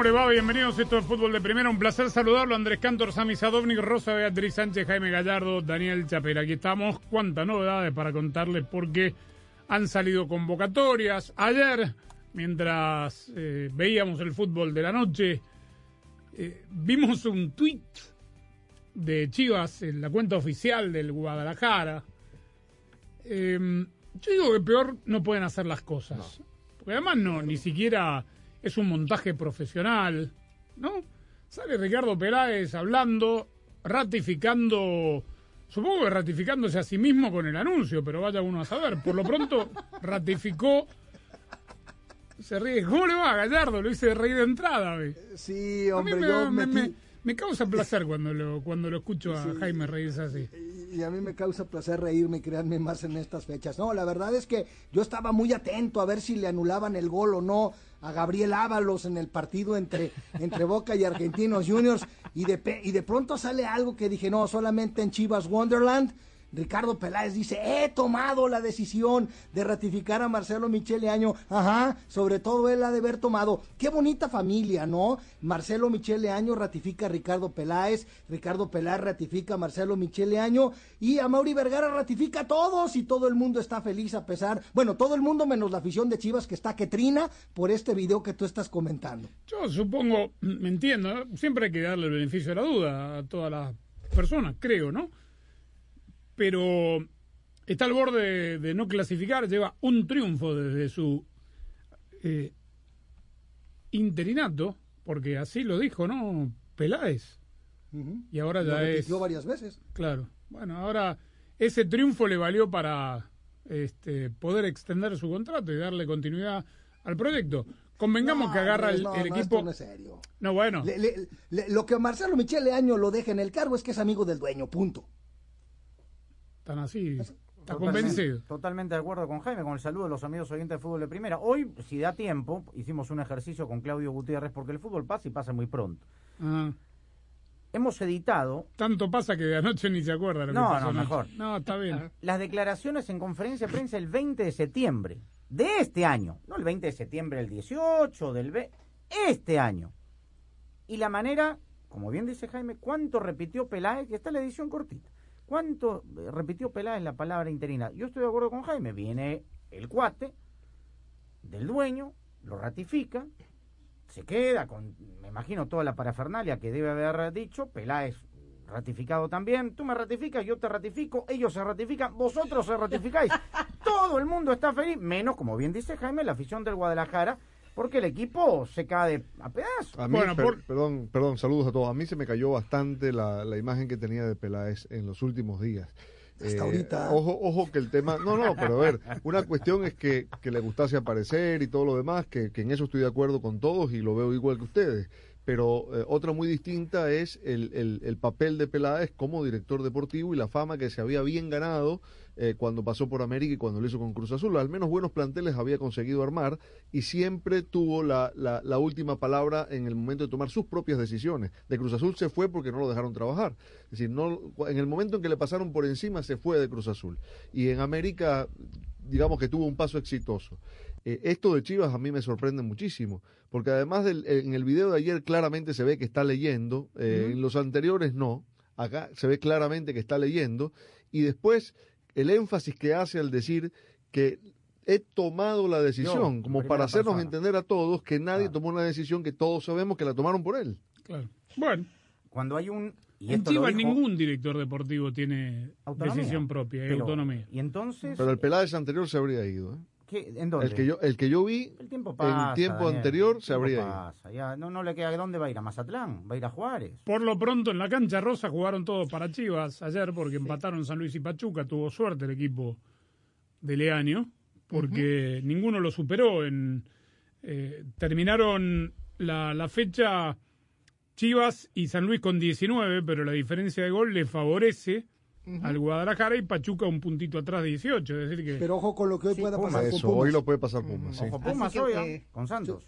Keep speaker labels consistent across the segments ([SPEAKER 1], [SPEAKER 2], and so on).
[SPEAKER 1] ¿Cómo le va? Bienvenidos a esto es Fútbol de Primera. Un placer saludarlo. Andrés Cantor, Sami Sadovnik, Rosa Beatriz Sánchez, Jaime Gallardo, Daniel Chapera. Aquí estamos. Cuántas novedades para contarles porque han salido convocatorias. Ayer, mientras eh, veíamos el fútbol de la noche, eh, vimos un tuit de Chivas en la cuenta oficial del Guadalajara. Eh, yo digo que peor no pueden hacer las cosas. Porque además no, ni siquiera es un montaje profesional, ¿no? Sale Ricardo Peláez hablando, ratificando, supongo que ratificándose a sí mismo con el anuncio, pero vaya uno a saber. Por lo pronto, ratificó. Se ríe. ¿Cómo le va, Gallardo? Lo hice de reír de entrada, ¿ve?
[SPEAKER 2] Sí,
[SPEAKER 1] A mí
[SPEAKER 2] hombre,
[SPEAKER 1] me,
[SPEAKER 2] yo
[SPEAKER 1] me-
[SPEAKER 2] metí-
[SPEAKER 1] me- me causa placer cuando lo, cuando lo escucho a
[SPEAKER 2] Sí.
[SPEAKER 1] Jaime reírse así.
[SPEAKER 2] Y a mí me causa placer reírme y crearme más en estas fechas. No, la verdad es que yo estaba muy atento a ver si le anulaban el gol o no a Gabriel Ábalos en el partido entre, entre Boca y Argentinos Juniors y de, y de pronto sale algo que dije, no, solamente en Chivas Wonderland. Ricardo Peláez dice, he tomado la decisión de ratificar a Marcelo Michele Año. Ajá, sobre todo él ha de haber tomado. Qué bonita familia, ¿no? Marcelo Michele Año ratifica a Ricardo Peláez, Ricardo Peláez ratifica a Marcelo Michele Año y a Mauri Vergara ratifica a todos y todo el mundo está feliz a pesar, bueno, todo el mundo menos la afición de Chivas que está que trina por este video que tú estás comentando.
[SPEAKER 1] Yo supongo, me entiendo, ¿no? siempre hay que darle el beneficio de la duda a todas las personas, creo, ¿no? Pero está al borde de, no clasificar, lleva un triunfo desde su eh, interinato, porque así lo dijo, ¿no? Peláez. Y ahora
[SPEAKER 2] Lo
[SPEAKER 1] ya es...
[SPEAKER 2] repitió varias veces.
[SPEAKER 1] Claro. Bueno, ahora ese triunfo le valió para este, poder extender su contrato y darle continuidad al proyecto. Convengamos
[SPEAKER 2] No,
[SPEAKER 1] que agarra el,
[SPEAKER 2] no,
[SPEAKER 1] el
[SPEAKER 2] no,
[SPEAKER 1] equipo...
[SPEAKER 2] no es serio.
[SPEAKER 1] No, bueno.
[SPEAKER 2] Le- le- le- lo que Marcelo Michele Año lo deja en el cargo es que es amigo del dueño, punto.
[SPEAKER 1] Están así. Está
[SPEAKER 3] Totalmente-
[SPEAKER 1] convencido.
[SPEAKER 3] Totalmente de acuerdo con Jaime, con el saludo de los amigos oyentes de fútbol de primera. Hoy, si da tiempo, hicimos un ejercicio con Claudio Gutiérrez porque el fútbol pasa y pasa muy pronto.
[SPEAKER 1] Ah,
[SPEAKER 3] Hemos editado
[SPEAKER 1] tanto pasa que de anoche ni se acuerda lo que
[SPEAKER 3] No,
[SPEAKER 1] pasó
[SPEAKER 3] no,
[SPEAKER 1] anoche.
[SPEAKER 3] mejor.
[SPEAKER 1] No, está bien.
[SPEAKER 3] las declaraciones en conferencia de prensa el 20 de septiembre de este año, no el 20 de septiembre del 18, del ve- este año. Y la manera, como bien dice Jaime, cuánto repitió Peláez, que está en la edición cortita. ¿Cuánto eh, repitió Peláez la palabra interina? Yo estoy de acuerdo con Jaime, viene el cuate del dueño, lo ratifica, se queda con, me imagino, toda la parafernalia que debe haber dicho, Peláez ratificado también, tú me ratificas, yo te ratifico, ellos se ratifican, vosotros se ratificáis, todo el mundo está feliz, menos, como bien dice Jaime, la afición del Guadalajara, porque el equipo se cae a pedazos.
[SPEAKER 4] A mí,
[SPEAKER 1] Bueno,
[SPEAKER 4] per-
[SPEAKER 1] por-
[SPEAKER 4] perdón, perdón, saludos a todos. A mí se me cayó bastante la, la imagen que tenía de Peláez en los últimos días. Eh,
[SPEAKER 2] Hasta ahorita.
[SPEAKER 4] Ojo, ojo que el tema. No, no, pero a ver, una cuestión es que, que le gustase aparecer y todo lo demás, que, que en eso estoy de acuerdo con todos y lo veo igual que ustedes. Pero eh, otra muy distinta es el, el, el papel de Peláez como director deportivo y la fama que se había bien ganado eh, cuando pasó por América y cuando lo hizo con Cruz Azul. Al menos buenos planteles había conseguido armar y siempre tuvo la, la, la última palabra en el momento de tomar sus propias decisiones. De Cruz Azul se fue porque no lo dejaron trabajar. Es decir, no, en el momento en que le pasaron por encima se fue de Cruz Azul. Y en América, digamos que tuvo un paso exitoso. Eh, esto de Chivas a mí me sorprende muchísimo, porque además del, en el video de ayer claramente se ve que está leyendo, eh, en los anteriores no, acá se ve claramente que está leyendo, y después el énfasis que hace al decir que he tomado la decisión,
[SPEAKER 3] Yo,
[SPEAKER 4] como para hacernos
[SPEAKER 3] persona.
[SPEAKER 4] entender a todos que nadie
[SPEAKER 3] Claro.
[SPEAKER 4] tomó una decisión que todos sabemos que la tomaron por él.
[SPEAKER 1] Claro. Bueno,
[SPEAKER 3] Cuando hay un Y
[SPEAKER 1] En Chivas
[SPEAKER 3] dijo-
[SPEAKER 1] ningún director deportivo tiene
[SPEAKER 3] Autonomía.
[SPEAKER 1] decisión propia y autonomía.
[SPEAKER 3] Y entonces,
[SPEAKER 4] Pero el Peláez anterior se habría ido. ¿eh?
[SPEAKER 3] ¿Qué- ¿en dónde?
[SPEAKER 4] El que yo, el que yo vi
[SPEAKER 3] El tiempo pasa.
[SPEAKER 4] en tiempo
[SPEAKER 3] Daniel,
[SPEAKER 4] anterior
[SPEAKER 3] el
[SPEAKER 4] se
[SPEAKER 3] tiempo
[SPEAKER 4] habría ido.
[SPEAKER 3] pasa, ya, no, no le queda. ¿Dónde va a ir? ¿A Mazatlán? ¿Va a ir a Juárez?
[SPEAKER 1] Por lo pronto en la cancha rosa jugaron todos para Chivas ayer porque empataron San Luis y Pachuca. Tuvo suerte el equipo de Leaño porque ninguno lo superó. En, eh, terminaron la, la fecha Chivas y San Luis con 19, pero la diferencia de gol le favorece al Guadalajara y Pachuca un puntito atrás 18. Es decir que
[SPEAKER 2] Pero ojo con lo que hoy
[SPEAKER 3] Sí,
[SPEAKER 2] pueda
[SPEAKER 3] Pumas.
[SPEAKER 2] pasar con
[SPEAKER 4] Eso,
[SPEAKER 2] Pumas.
[SPEAKER 4] hoy lo puede pasar Pumas. sí.
[SPEAKER 3] Ojo Pumas
[SPEAKER 5] que,
[SPEAKER 3] hoy, ¿ah?
[SPEAKER 5] eh,
[SPEAKER 3] con Santos.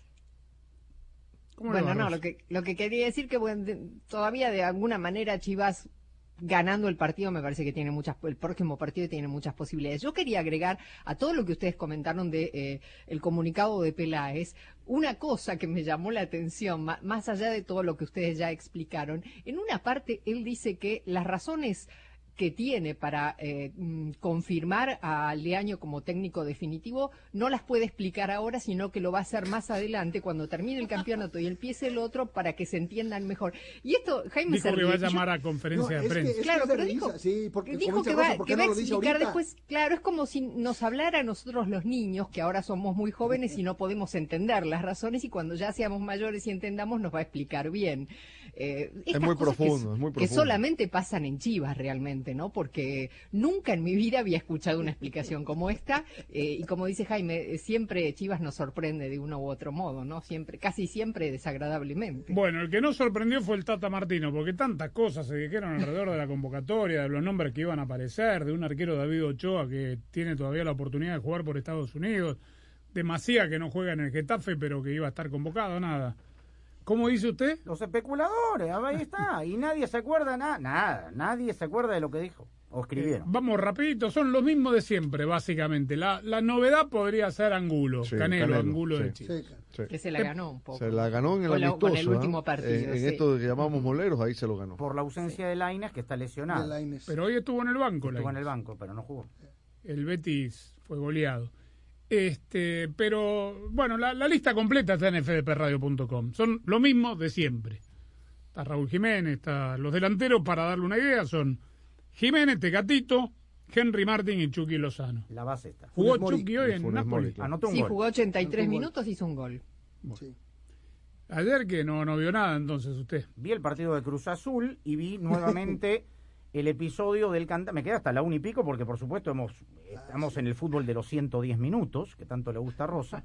[SPEAKER 1] ¿cómo le
[SPEAKER 5] Bueno, no, lo que, lo que quería decir que bueno, de- todavía de alguna manera Chivas ganando el partido me parece que tiene muchas el próximo partido tiene muchas posibilidades. Yo quería agregar a todo lo que ustedes comentaron de eh, el comunicado de Peláez una cosa que me llamó la atención más allá de todo lo que ustedes ya explicaron. En una parte él dice que las razones que tiene para eh, mm, confirmar a Leaño como técnico definitivo no las puede explicar ahora, sino que lo va a hacer más adelante cuando termine el campeonato y empiece el otro para que se entiendan mejor. Y esto, Jaime
[SPEAKER 1] Dijo
[SPEAKER 5] se
[SPEAKER 1] que va a.
[SPEAKER 5] Yo-
[SPEAKER 1] llamar a conferencia
[SPEAKER 2] es
[SPEAKER 1] de
[SPEAKER 2] que-
[SPEAKER 1] prensa.
[SPEAKER 2] es que
[SPEAKER 5] Claro,
[SPEAKER 2] es
[SPEAKER 5] pero dijo,
[SPEAKER 2] sí, porque
[SPEAKER 5] dijo que va,
[SPEAKER 2] Rosa, ¿por
[SPEAKER 5] que a explicar después. Claro, es como si nos hablara a nosotros los niños, que ahora somos muy jóvenes y no podemos entender las razones, y cuando ya seamos mayores y entendamos, nos va a explicar bien. Eh, estas
[SPEAKER 4] muy
[SPEAKER 5] que
[SPEAKER 4] profundo, es muy
[SPEAKER 5] Que
[SPEAKER 4] profundo.
[SPEAKER 5] solamente pasan en Chivas realmente, ¿no? Porque nunca en mi vida había escuchado una explicación como esta, eh, y como dice Jaime, eh, siempre Chivas nos sorprende de uno u otro modo, ¿no? Siempre, casi siempre desagradablemente.
[SPEAKER 1] Bueno, el que no sorprendió fue el Tata Martino, porque tantas cosas se dijeron alrededor de la convocatoria, de los nombres que iban a aparecer, de un arquero David Ochoa que tiene todavía la oportunidad de jugar por Estados Unidos, de Macía que no juega en el Getafe, pero que iba a estar convocado, nada. ¿Cómo dice usted?
[SPEAKER 3] Los especuladores, ahí está. Y nadie se acuerda nada. Nada, nadie se acuerda de lo que dijo o escribieron.
[SPEAKER 1] Vamos rapidito, son los mismos de siempre, básicamente. La, la novedad podría ser Angulo,
[SPEAKER 4] Sí,
[SPEAKER 1] Canelo,
[SPEAKER 4] Canelo,
[SPEAKER 1] Angulo de
[SPEAKER 4] sí.
[SPEAKER 1] Chile.
[SPEAKER 2] Sí, claro.
[SPEAKER 4] Sí.
[SPEAKER 5] Que se la ganó un poco.
[SPEAKER 4] Se la ganó en el
[SPEAKER 5] Con la-
[SPEAKER 4] amistoso.
[SPEAKER 5] con el último
[SPEAKER 4] ¿ah?
[SPEAKER 5] partido,
[SPEAKER 4] En, en
[SPEAKER 5] sí.
[SPEAKER 4] esto que llamamos moleros, ahí se lo ganó.
[SPEAKER 3] Por la ausencia de Laines, que está
[SPEAKER 2] De
[SPEAKER 3] lesionado.
[SPEAKER 2] Lainez.
[SPEAKER 1] Pero hoy estuvo en el banco.
[SPEAKER 3] Estuvo en el banco, pero no jugó.
[SPEAKER 1] el Betis fue goleado. Este, pero bueno, la, la lista completa está en fdpradio.com. Son lo mismo de siempre. Está Raúl Jiménez, está los delanteros para darle una idea son Jiménez, Tecatito, Henry Martin y Chucky Lozano.
[SPEAKER 3] La base está.
[SPEAKER 1] Jugó
[SPEAKER 2] Funes Mori.
[SPEAKER 1] Chucky hoy en
[SPEAKER 4] claro.
[SPEAKER 3] Anotó un
[SPEAKER 5] Sí,
[SPEAKER 3] gol.
[SPEAKER 5] jugó 83
[SPEAKER 2] Anotó un gol.
[SPEAKER 5] minutos, hizo un gol.
[SPEAKER 2] Sí.
[SPEAKER 1] Ayer que no, no vio nada entonces usted.
[SPEAKER 3] Vi el partido de Cruz Azul y vi nuevamente el episodio del cantante. Me queda hasta la una y pico porque, por supuesto, hemos, estamos en el fútbol de los 110 minutos, que tanto le gusta a Rosa.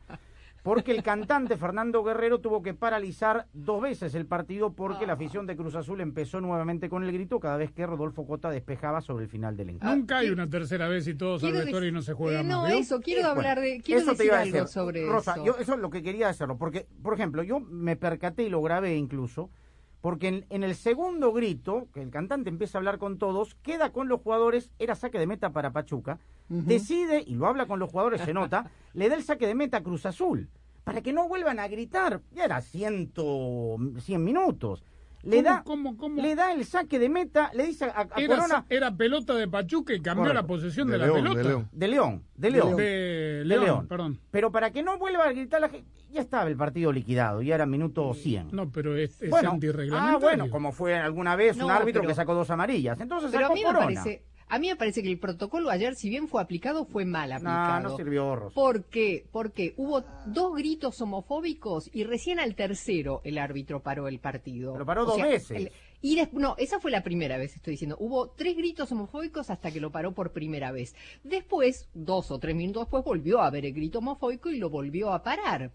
[SPEAKER 3] Porque el cantante Fernando Guerrero tuvo que paralizar dos veces el partido porque la afición de Cruz Azul empezó nuevamente con el grito cada vez que Rodolfo Cota despejaba sobre el final del encuentro.
[SPEAKER 1] Nunca hay una tercera vez y todos al y no se juega
[SPEAKER 5] eh,
[SPEAKER 1] más.
[SPEAKER 5] No,
[SPEAKER 1] ¿vio?
[SPEAKER 5] eso, quiero
[SPEAKER 3] Bueno,
[SPEAKER 5] hablar de. Quiero
[SPEAKER 3] eso te
[SPEAKER 5] decir
[SPEAKER 3] iba a
[SPEAKER 5] algo
[SPEAKER 3] decir.
[SPEAKER 5] sobre
[SPEAKER 3] Rosa,
[SPEAKER 5] eso.
[SPEAKER 3] yo eso es lo que quería hacerlo, porque, por ejemplo, yo me percaté y lo grabé incluso, porque en, en el segundo grito, que el cantante empieza a hablar con todos, queda con los jugadores, era saque de meta para Pachuca, decide, y lo habla con los jugadores, se nota, le da el saque de meta a Cruz Azul, para que no vuelvan a gritar, ya era ciento, 100 minutos. Le
[SPEAKER 1] ¿Cómo,
[SPEAKER 3] da,
[SPEAKER 1] cómo, cómo?
[SPEAKER 3] le da el saque de meta, le dice a, a
[SPEAKER 1] Era,
[SPEAKER 3] Corona
[SPEAKER 1] era pelota de Pachuca y cambió
[SPEAKER 3] Correcto.
[SPEAKER 1] la posesión de,
[SPEAKER 4] De
[SPEAKER 1] la
[SPEAKER 4] León,
[SPEAKER 1] pelota.
[SPEAKER 4] de León.
[SPEAKER 3] de León, de León.
[SPEAKER 2] León.
[SPEAKER 1] De
[SPEAKER 3] de
[SPEAKER 1] León,
[SPEAKER 3] León.
[SPEAKER 1] perdón.
[SPEAKER 3] Pero para que no vuelva a gritar la gente, ya estaba el partido liquidado, ya era minuto 100.
[SPEAKER 1] No, pero es, es
[SPEAKER 3] bueno,
[SPEAKER 1] antirreglamentario.
[SPEAKER 3] ah, bueno, como fue alguna vez un árbitro
[SPEAKER 5] pero-
[SPEAKER 3] que sacó dos amarillas. Entonces
[SPEAKER 5] Pero a
[SPEAKER 3] sacó
[SPEAKER 5] mí me
[SPEAKER 3] Corona.
[SPEAKER 5] parece. A mí me parece que el protocolo ayer, si bien fue aplicado, fue mal
[SPEAKER 3] No,
[SPEAKER 5] aplicado.
[SPEAKER 3] no sirvió, Rosa.
[SPEAKER 5] ¿Por qué? Porque hubo dos gritos homofóbicos y recién al tercero el árbitro paró el partido.
[SPEAKER 3] Pero paró
[SPEAKER 5] O
[SPEAKER 3] dos
[SPEAKER 5] sea,
[SPEAKER 3] veces.
[SPEAKER 5] el- y des- no, esa fue la primera vez, estoy diciendo. Hubo tres gritos homofóbicos hasta que lo paró por primera vez. Después, dos o tres minutos después, volvió a haber el grito homofóbico y lo volvió a parar.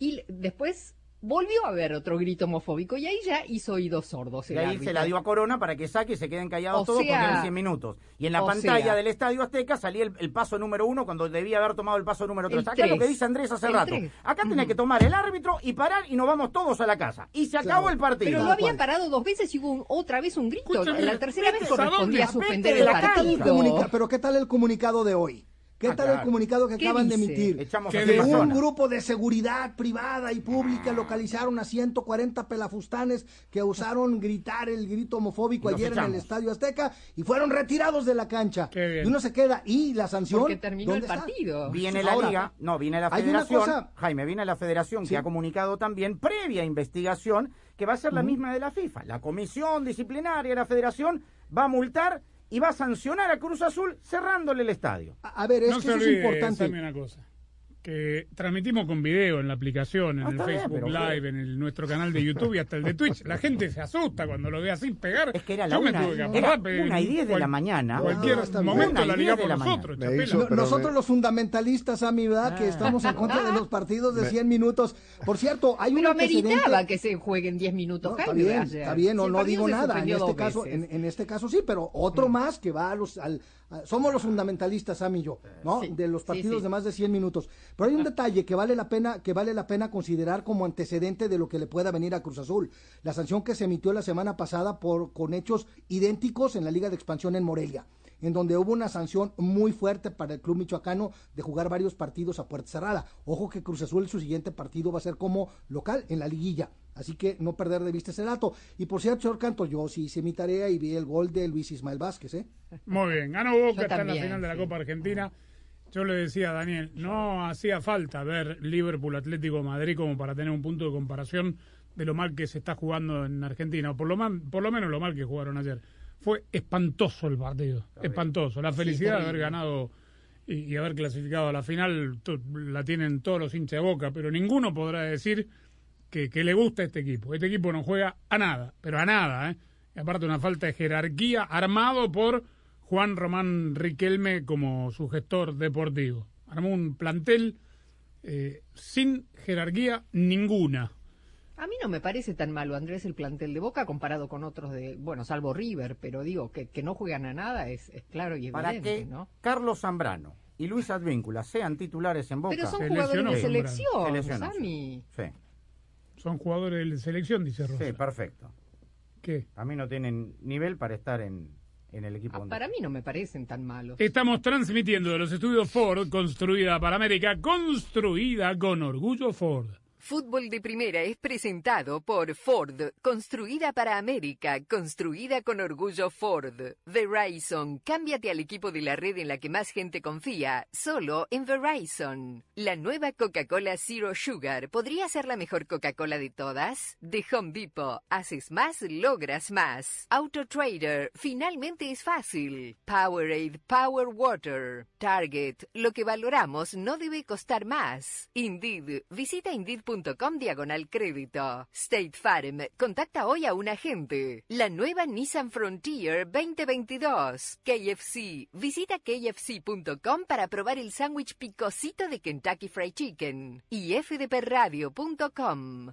[SPEAKER 5] Y después volvió a haber otro grito homofóbico y ahí ya hizo oídos sordos.
[SPEAKER 3] Y ahí
[SPEAKER 5] árbitro.
[SPEAKER 3] se la dio a Corona para que saque y se queden callados
[SPEAKER 5] O
[SPEAKER 3] todos porque
[SPEAKER 5] sea-
[SPEAKER 3] eran 100 minutos. Y en la pantalla
[SPEAKER 5] sea-
[SPEAKER 3] del Estadio Azteca salía el, el paso número uno cuando debía haber tomado el paso número tres.
[SPEAKER 5] El
[SPEAKER 3] Acá es lo que
[SPEAKER 5] tres.
[SPEAKER 3] dice Andrés hace
[SPEAKER 5] El
[SPEAKER 3] rato.
[SPEAKER 5] tres.
[SPEAKER 3] Acá tenía que tomar el árbitro y parar y nos vamos todos a la casa. Y se acabó
[SPEAKER 2] Claro.
[SPEAKER 3] el partido.
[SPEAKER 5] Pero lo había
[SPEAKER 2] cual.
[SPEAKER 5] parado dos veces y hubo un- otra vez un grito.
[SPEAKER 1] Escúchame,
[SPEAKER 5] la tercera vez
[SPEAKER 1] ¿a
[SPEAKER 5] correspondía
[SPEAKER 1] dónde?
[SPEAKER 5] suspender el partido.
[SPEAKER 2] Pero ¿qué tal el comunicado de hoy? ¿Qué
[SPEAKER 3] Ah,
[SPEAKER 2] tal el comunicado que
[SPEAKER 6] ¿Qué
[SPEAKER 2] acaban de emitir?
[SPEAKER 3] Echamos
[SPEAKER 1] Que
[SPEAKER 2] un grupo de seguridad privada y pública localizaron a 140 pelafustanes que usaron gritar el grito homofóbico ayer en el. Estadio Azteca y fueron retirados de la cancha.
[SPEAKER 1] Qué bien.
[SPEAKER 2] Y uno se queda, ¿y la sanción?
[SPEAKER 6] Porque terminó el partido.
[SPEAKER 3] Viene la
[SPEAKER 2] Ahora,
[SPEAKER 3] liga, no, viene la
[SPEAKER 2] hay una
[SPEAKER 3] federación,
[SPEAKER 2] cosa-
[SPEAKER 3] Jaime, viene la federación
[SPEAKER 2] Sí.
[SPEAKER 3] que ha comunicado también, previa investigación, que va a ser la misma de la FIFA. La comisión disciplinaria de la federación va a multar y va a sancionar a Cruz Azul cerrándole el estadio.
[SPEAKER 2] A, a ver, es
[SPEAKER 1] no
[SPEAKER 2] que
[SPEAKER 1] se
[SPEAKER 2] eso es importante.
[SPEAKER 1] Una cosa. Que transmitimos con video en la aplicación, en
[SPEAKER 3] Ah,
[SPEAKER 1] el
[SPEAKER 3] bien,
[SPEAKER 1] Facebook Live, en el- nuestro canal de YouTube y hasta el de Twitch. La gente se asusta cuando lo ve así pegar.
[SPEAKER 3] Es que era la
[SPEAKER 1] Yo me
[SPEAKER 3] una,
[SPEAKER 1] tuve que
[SPEAKER 3] era
[SPEAKER 1] agarrar,
[SPEAKER 3] una y diez de la mañana.
[SPEAKER 1] Cualquier
[SPEAKER 2] No, bien.
[SPEAKER 1] momento
[SPEAKER 3] Una y
[SPEAKER 1] la
[SPEAKER 3] diez de
[SPEAKER 1] ligamos
[SPEAKER 3] la mañana.
[SPEAKER 1] nosotros,
[SPEAKER 4] hizo-
[SPEAKER 2] nosotros
[SPEAKER 4] me-
[SPEAKER 2] los fundamentalistas, a mi verdad, que
[SPEAKER 3] Ah.
[SPEAKER 2] estamos en contra de los partidos de
[SPEAKER 4] Me-
[SPEAKER 2] 100 minutos. Por cierto, hay un
[SPEAKER 6] Pero
[SPEAKER 2] antecedente...
[SPEAKER 6] que se jueguen 10 minutos.
[SPEAKER 2] No, está bien, está bien, no, digo nada. En este caso, en, en este caso sí, pero otro más que va a los, al, somos los fundamentalistas, Sam y yo, ¿no?
[SPEAKER 6] Sí,
[SPEAKER 2] de los
[SPEAKER 6] sí,
[SPEAKER 2] partidos
[SPEAKER 6] sí.
[SPEAKER 2] de más de 100 minutos. Pero hay un detalle que vale la pena, que vale la pena considerar como antecedente de lo que le pueda venir a Cruz Azul. La sanción que se emitió la semana pasada por con hechos idénticos en la Liga de Expansión en Morelia en donde hubo una sanción muy fuerte para el club michoacano de jugar varios partidos a puerta cerrada. Ojo que Cruz Azul su siguiente partido va a ser como local en la liguilla. Así que no perder de vista ese dato. Y por cierto, señor Canto, yo sí hice mi tarea y vi el gol de Luis Ismael Vázquez, ¿eh?
[SPEAKER 1] Muy bien, ganó Boca, en la final de la
[SPEAKER 6] sí.
[SPEAKER 1] Copa Argentina. Yo le decía a Daniel, no hacía falta ver Liverpool Atlético de Madrid como para tener un punto de comparación de lo mal que se está jugando en Argentina, o por lo, man- por lo menos lo mal que jugaron ayer. Fue espantoso el partido, espantoso. La felicidad de haber ganado y, y haber clasificado a la final la tienen todos los hinchas de Boca, pero ninguno podrá decir que, que le gusta este equipo. Este equipo no juega a nada, pero a nada, ¿eh? Y aparte una falta de jerarquía armado por Juan Román Riquelme como su gestor deportivo. Armó un plantel eh, sin jerarquía ninguna.
[SPEAKER 6] A mí no me parece tan malo, Andrés, el plantel de Boca comparado con otros de, bueno, salvo River, pero digo, que, que no juegan a nada es, es claro y
[SPEAKER 3] Para
[SPEAKER 6] evidente,
[SPEAKER 3] que
[SPEAKER 6] ¿no?
[SPEAKER 3] Carlos Zambrano y Luis Advíncula sean titulares en Boca.
[SPEAKER 6] Pero son
[SPEAKER 1] Se
[SPEAKER 6] jugadores de selección, Sammy.
[SPEAKER 3] Sí,
[SPEAKER 1] Son jugadores de selección, dice Rosa.
[SPEAKER 3] sí, perfecto.
[SPEAKER 1] ¿Qué?
[SPEAKER 3] A mí no tienen nivel para estar en, en el equipo.
[SPEAKER 6] Ah,
[SPEAKER 3] donde-
[SPEAKER 6] para mí no me parecen tan malos.
[SPEAKER 1] Estamos transmitiendo de los estudios Ford, construida para América, construida con orgullo Ford.
[SPEAKER 5] Fútbol de Primera es presentado por Ford, construida para América, construida con orgullo Ford. Verizon, cámbiate al equipo de la red en la que más gente confía, solo en Verizon. La nueva Coca-Cola Zero Sugar podría ser la mejor Coca-Cola de todas. De Home Depot, haces más, logras más. Auto Trader, finalmente es fácil. Powerade Power Water. Target, lo que valoramos no debe costar más. Indeed, visita Indeed.com diagonal crédito. State Farm, contacta hoy a un agente. La nueva Nissan Frontier 2022. KFC, visita kfc.com para probar el sándwich picosito de Kentucky Fried Chicken. Y fdpradio.com.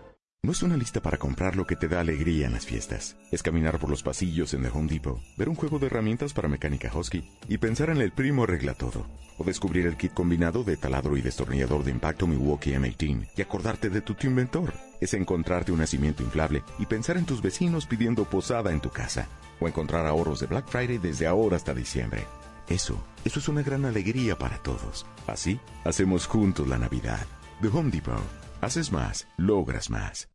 [SPEAKER 7] No es una lista para comprar lo que te da alegría en las fiestas. Es caminar por los pasillos en The Home Depot, ver un juego de herramientas para mecánica Husky y pensar en el primo arregla todo. O descubrir el kit combinado de taladro y destornillador de impacto Milwaukee M18 y acordarte de tu inventor. Es encontrarte un nacimiento inflable y pensar en tus vecinos pidiendo posada en tu casa. O encontrar ahorros de Black Friday desde ahora hasta diciembre. Eso, eso es una gran alegría para todos. Así, hacemos juntos la Navidad. The Home Depot. Haces más, logras más.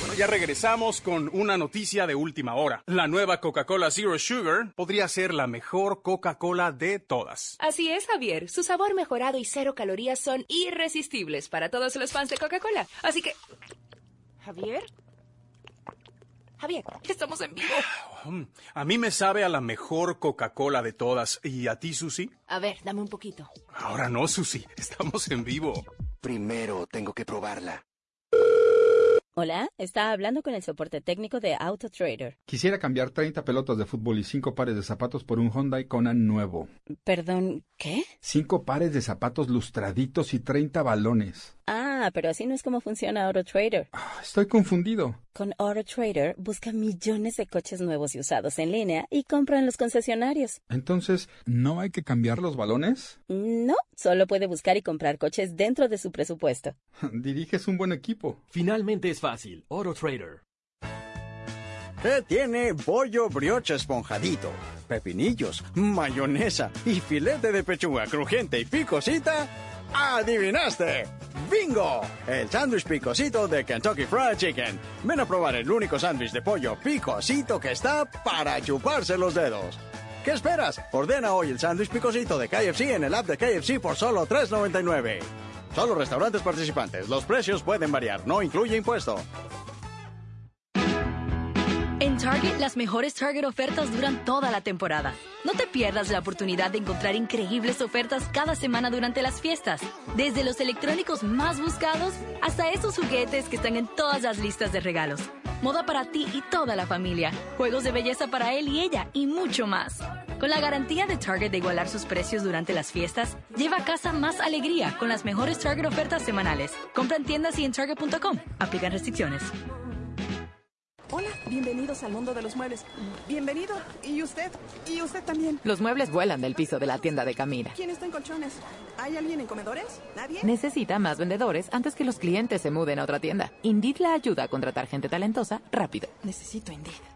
[SPEAKER 8] Bueno, ya regresamos con una noticia de última hora. La nueva Coca-Cola Zero Sugar podría ser la mejor Coca-Cola de todas.
[SPEAKER 9] Así es, Javier. Su sabor mejorado y cero calorías son irresistibles para todos los fans de Coca-Cola. Así que... ¿Javier? Javier, estamos en vivo.
[SPEAKER 8] Mm, A mí me sabe a la mejor Coca-Cola de todas. ¿Y a ti, Susi?
[SPEAKER 9] A ver, dame un poquito.
[SPEAKER 8] Ahora no, Susi. Estamos en vivo.
[SPEAKER 10] Primero tengo que probarla.
[SPEAKER 11] Hola, está hablando con el soporte técnico de AutoTrader.
[SPEAKER 12] Quisiera cambiar 30 pelotas de fútbol y 5 pares de zapatos por un Hyundai Conan nuevo.
[SPEAKER 11] Perdón, ¿qué?
[SPEAKER 12] 5 pares de zapatos lustraditos y 30 balones.
[SPEAKER 11] Ah, pero así no es como funciona AutoTrader.
[SPEAKER 12] Estoy confundido.
[SPEAKER 11] Con AutoTrader busca millones de coches nuevos y usados en línea y compra en los concesionarios.
[SPEAKER 12] Entonces, ¿no hay que cambiar los balones?
[SPEAKER 11] No, solo puede buscar y comprar coches dentro de su presupuesto.
[SPEAKER 12] Diriges un buen equipo.
[SPEAKER 13] Finalmente es fácil. AutoTrader.
[SPEAKER 14] ¿Qué tiene pollo brioche esponjadito? Pepinillos, mayonesa y filete de pechuga crujiente y picosita. ¡Adivinaste! ¡Bingo! El sándwich picosito de Kentucky Fried Chicken. Ven a probar el único sándwich de pollo picosito que está para chuparse los dedos. ¿Qué esperas? Ordena hoy el sándwich picosito de KFC en el app de KFC por solo $3.99. Solo restaurantes participantes. Los precios pueden variar. No incluye impuesto.
[SPEAKER 15] Target, las mejores Target ofertas duran toda la temporada. No te pierdas la oportunidad de encontrar increíbles ofertas cada semana durante las fiestas. Desde los electrónicos más buscados hasta esos juguetes que están en todas las listas de regalos. Moda para ti y toda la familia. Juegos de belleza para él y ella y mucho más. Con la garantía de Target de igualar sus precios durante las fiestas, lleva a casa más alegría con las mejores Target ofertas semanales. Compra en tiendas y en Target.com. Aplican restricciones.
[SPEAKER 16] Hola, bienvenidos al mundo de los muebles. Bienvenido. ¿Y usted? ¿Y usted también?
[SPEAKER 17] Los muebles vuelan del piso de la tienda de Camila.
[SPEAKER 16] ¿Quién está en colchones? ¿Hay alguien en comedores? ¿Nadie?
[SPEAKER 17] Necesita más vendedores antes que los clientes se muden a otra tienda. Indeed la ayuda a contratar gente talentosa rápido.
[SPEAKER 16] Necesito Indeed.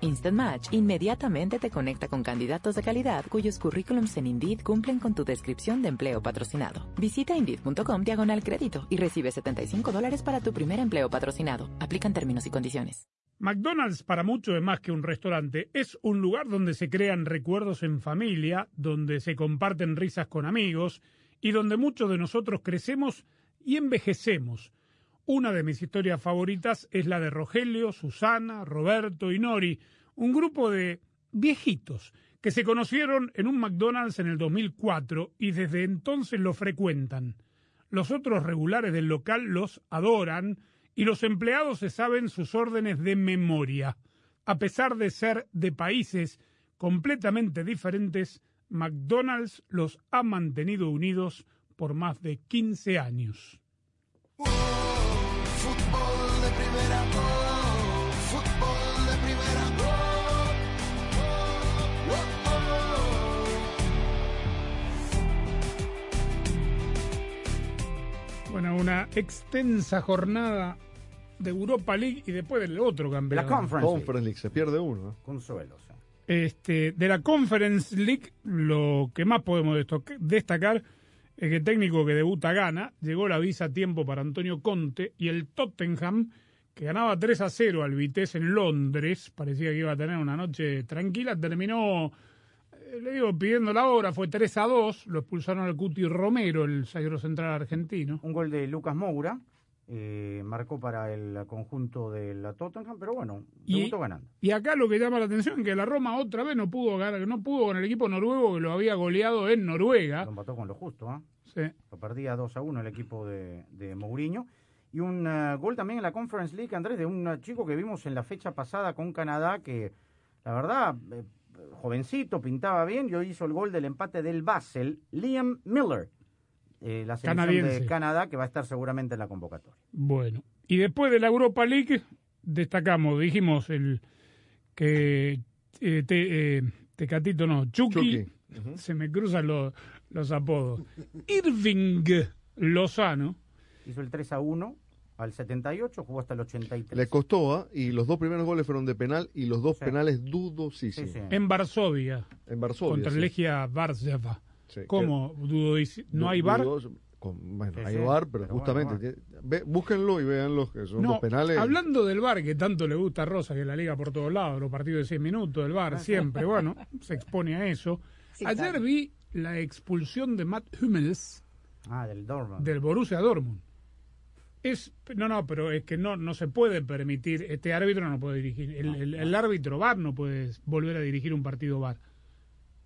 [SPEAKER 17] Instant Match inmediatamente te conecta con candidatos de calidad cuyos currículums en Indeed cumplen con tu descripción de empleo patrocinado. Visita Indeed.com diagonal crédito y recibe 75 dólares para tu primer empleo patrocinado. Aplican términos y condiciones.
[SPEAKER 1] McDonald's para muchos es más que un restaurante, es un lugar donde se crean recuerdos en familia, donde se comparten risas con amigos y donde muchos de nosotros crecemos y envejecemos. Una de mis historias favoritas es la de Rogelio, Susana, Roberto y Nori, un grupo de viejitos que se conocieron en un McDonald's en el 2004 y desde entonces lo frecuentan. Los otros regulares del local los adoran y los empleados se saben sus órdenes de memoria. A pesar de ser de países completamente diferentes, McDonald's los ha mantenido unidos por más de 15 años.
[SPEAKER 10] Fútbol de primera, oh, fútbol de primera, oh, oh,
[SPEAKER 1] Bueno, una extensa jornada de Europa League y después del otro campeonato.
[SPEAKER 3] La Conference League.
[SPEAKER 4] Conference League, se pierde uno.
[SPEAKER 3] Consuelo.
[SPEAKER 1] Este, de la Conference League, lo que más podemos destacar el técnico que debuta gana, llegó la visa a tiempo para Antonio Conte y el Tottenham, que ganaba 3 a 0 al Vitesse en Londres, parecía que iba a tener una noche tranquila, terminó, eh, le digo, pidiendo la hora, fue 3 a 2, lo expulsaron al Cuti Romero, el zaguero central argentino.
[SPEAKER 3] Un gol de Lucas Moura. Eh, marcó para el conjunto del Tottenham, pero bueno,
[SPEAKER 1] Y-
[SPEAKER 3] ganando.
[SPEAKER 1] Y acá lo que llama la atención es que la Roma otra vez no pudo ganar, no pudo con el equipo noruego que lo había goleado en Noruega.
[SPEAKER 3] Lo empató con lo justo, ¿ah?
[SPEAKER 1] Sí.
[SPEAKER 3] Lo perdía 2 a 1 el equipo de, de Mourinho. Y un eh, gol también en la Conference League, Andrés, de un eh, chico que vimos en la fecha pasada con Canadá, que la verdad, eh, jovencito, pintaba bien, y hoy hizo el gol del empate del Basel, Liam Miller, eh, la selección
[SPEAKER 1] Canadiense.
[SPEAKER 3] de Canadá, que va a estar seguramente en la convocatoria.
[SPEAKER 1] Bueno, y después de la Europa League destacamos, dijimos el que eh, te- eh, Tecatito no, Chucky, se me cruzan los, los apodos. Irving Lozano,
[SPEAKER 3] Hizo el 3 a 1 al 78, jugó hasta el 83.
[SPEAKER 4] Le costó, ¿ah? y los dos primeros goles fueron de penal y los dos penales dudosísimos.
[SPEAKER 1] en Varsovia,
[SPEAKER 4] En Varsovia.
[SPEAKER 1] contra Legia.
[SPEAKER 4] Sí,
[SPEAKER 1] ¿Cómo? Dudo- ¿No hay bar?
[SPEAKER 4] Dudoso, con- bueno, hay bar, pero,
[SPEAKER 1] pero
[SPEAKER 4] justamente.
[SPEAKER 1] bueno,
[SPEAKER 4] ve- búsquenlo y véanlo, que son
[SPEAKER 1] No,
[SPEAKER 4] dos penales.
[SPEAKER 1] hablando del bar que tanto le gusta a Rosa, que la liga por todos lados, los partidos de seis minutos del bar, siempre, bueno, se expone a eso.
[SPEAKER 3] Sí,
[SPEAKER 1] Ayer
[SPEAKER 3] claro.
[SPEAKER 1] vi la expulsión de Matt Hummels
[SPEAKER 3] Ah, del Dortmund.
[SPEAKER 1] del Borussia Dortmund. Es, no, no, pero es que no, no se puede permitir, este árbitro no puede dirigir, el, el- el árbitro VAR no puede volver a dirigir un partido VAR.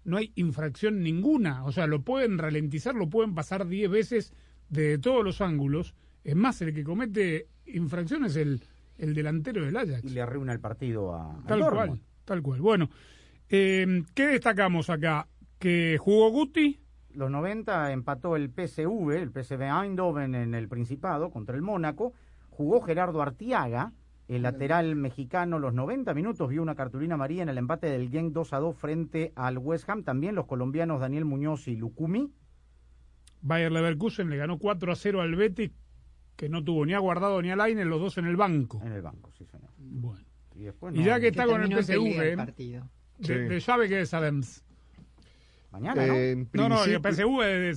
[SPEAKER 1] No hay infracción ninguna, o sea, lo pueden ralentizar, lo pueden pasar 10 veces de todos los ángulos Es más, el que comete infracciones es el, el delantero del Ajax.
[SPEAKER 3] Y le arruina el partido a, a
[SPEAKER 1] Tal
[SPEAKER 3] Dortmund.
[SPEAKER 1] cual, tal cual. Bueno, eh, ¿qué destacamos acá? Que jugó Guti,
[SPEAKER 3] Los 90 empató el PSV, el PSV Eindhoven en el Principado contra el Mónaco. Jugó Gerardo Artiaga, el lateral mexicano, los 90 minutos vio una cartulina amarilla en el empate del Genk 2 a 2 frente al West Ham. También los colombianos Daniel Muñoz y Lucumi.
[SPEAKER 1] Bayer Leverkusen le ganó 4 a 0 al Betis, que no tuvo ni a Guardado ni a Lainez, los dos en el banco.
[SPEAKER 3] En el banco, sí, señor.
[SPEAKER 1] Bueno.
[SPEAKER 3] Y, después
[SPEAKER 1] Y
[SPEAKER 3] no-
[SPEAKER 1] ya que está con el PSV,
[SPEAKER 6] el partido.
[SPEAKER 1] de,
[SPEAKER 4] Sí.
[SPEAKER 1] de llave que sabemos.
[SPEAKER 3] Mañana, ¿no?
[SPEAKER 4] En
[SPEAKER 1] No, no, el PSV eh,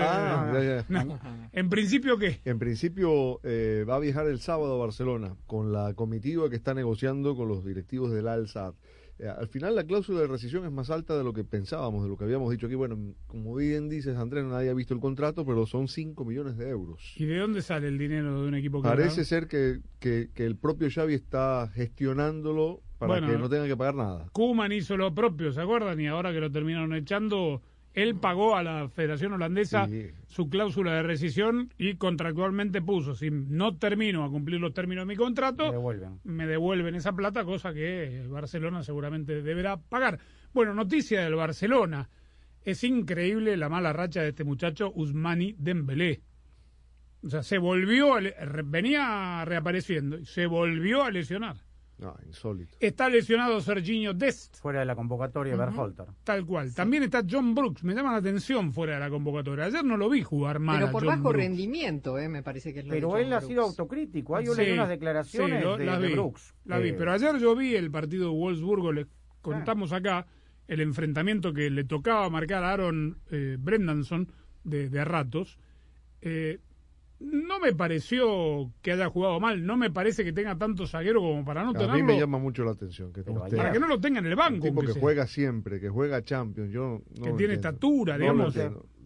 [SPEAKER 4] Ah, ya, ya.
[SPEAKER 1] no. En principio, ¿qué?
[SPEAKER 4] En principio eh, va a viajar el sábado a Barcelona con la comitiva que está negociando con los directivos del Al-Sadd. Eh, al final la cláusula de rescisión es más alta de lo que pensábamos, de lo que habíamos dicho aquí. Bueno, como bien dices, Andrés, nadie ha visto el contrato, pero son 5 millones de euros.
[SPEAKER 1] ¿Y de dónde sale el dinero de un equipo que
[SPEAKER 4] Parece ser que, que, que el propio Xavi está gestionándolo para
[SPEAKER 1] Bueno,
[SPEAKER 4] que no tenga que pagar nada.
[SPEAKER 1] Kuman hizo lo propio, ¿se acuerdan? Y ahora que lo terminaron echando, él pagó a la Federación Holandesa
[SPEAKER 4] Sí.
[SPEAKER 1] su cláusula de rescisión y contractualmente puso, si no termino a cumplir los términos de mi contrato,
[SPEAKER 3] Me devuelven.
[SPEAKER 1] me devuelven esa plata, cosa que el Barcelona seguramente deberá pagar. Bueno, noticia del Barcelona. Es increíble la mala racha de este muchacho Usmani Dembélé. O sea, se volvió, a le- re- venía reapareciendo y se volvió a lesionar.
[SPEAKER 4] No, insólito.
[SPEAKER 1] Está lesionado Serginho Dest,
[SPEAKER 3] Fuera de la convocatoria. Berhalter.
[SPEAKER 1] tal cual. También está John Brooks, me llama la atención fuera de la convocatoria. Ayer no lo vi jugar mal.
[SPEAKER 6] Pero por
[SPEAKER 1] John
[SPEAKER 6] bajo
[SPEAKER 1] Brooks.
[SPEAKER 6] rendimiento, eh, me parece que es lo
[SPEAKER 3] Pero él ha sido autocrítico. Hay
[SPEAKER 1] Sí,
[SPEAKER 3] unas declaraciones
[SPEAKER 1] sí, lo-
[SPEAKER 3] de,
[SPEAKER 1] las
[SPEAKER 3] de
[SPEAKER 1] vi,
[SPEAKER 3] Brooks.
[SPEAKER 1] las vi. Pero ayer yo vi el partido de Wolfsburgo, le contamos acá el enfrentamiento que le tocaba marcar a Aaron eh, Brendanson de, de a ratos. Eh, no me pareció que haya jugado mal, no me parece que tenga tanto zaguero como para no
[SPEAKER 4] a mí
[SPEAKER 1] tenerlo,
[SPEAKER 4] me llama mucho la atención que usted-
[SPEAKER 1] para que no lo tenga en el banco.
[SPEAKER 4] un tipo
[SPEAKER 1] aunque
[SPEAKER 4] que
[SPEAKER 1] sea.
[SPEAKER 4] juega siempre, que juega Champions, yo no
[SPEAKER 1] Que tiene
[SPEAKER 4] entiendo.
[SPEAKER 1] estatura, digamos.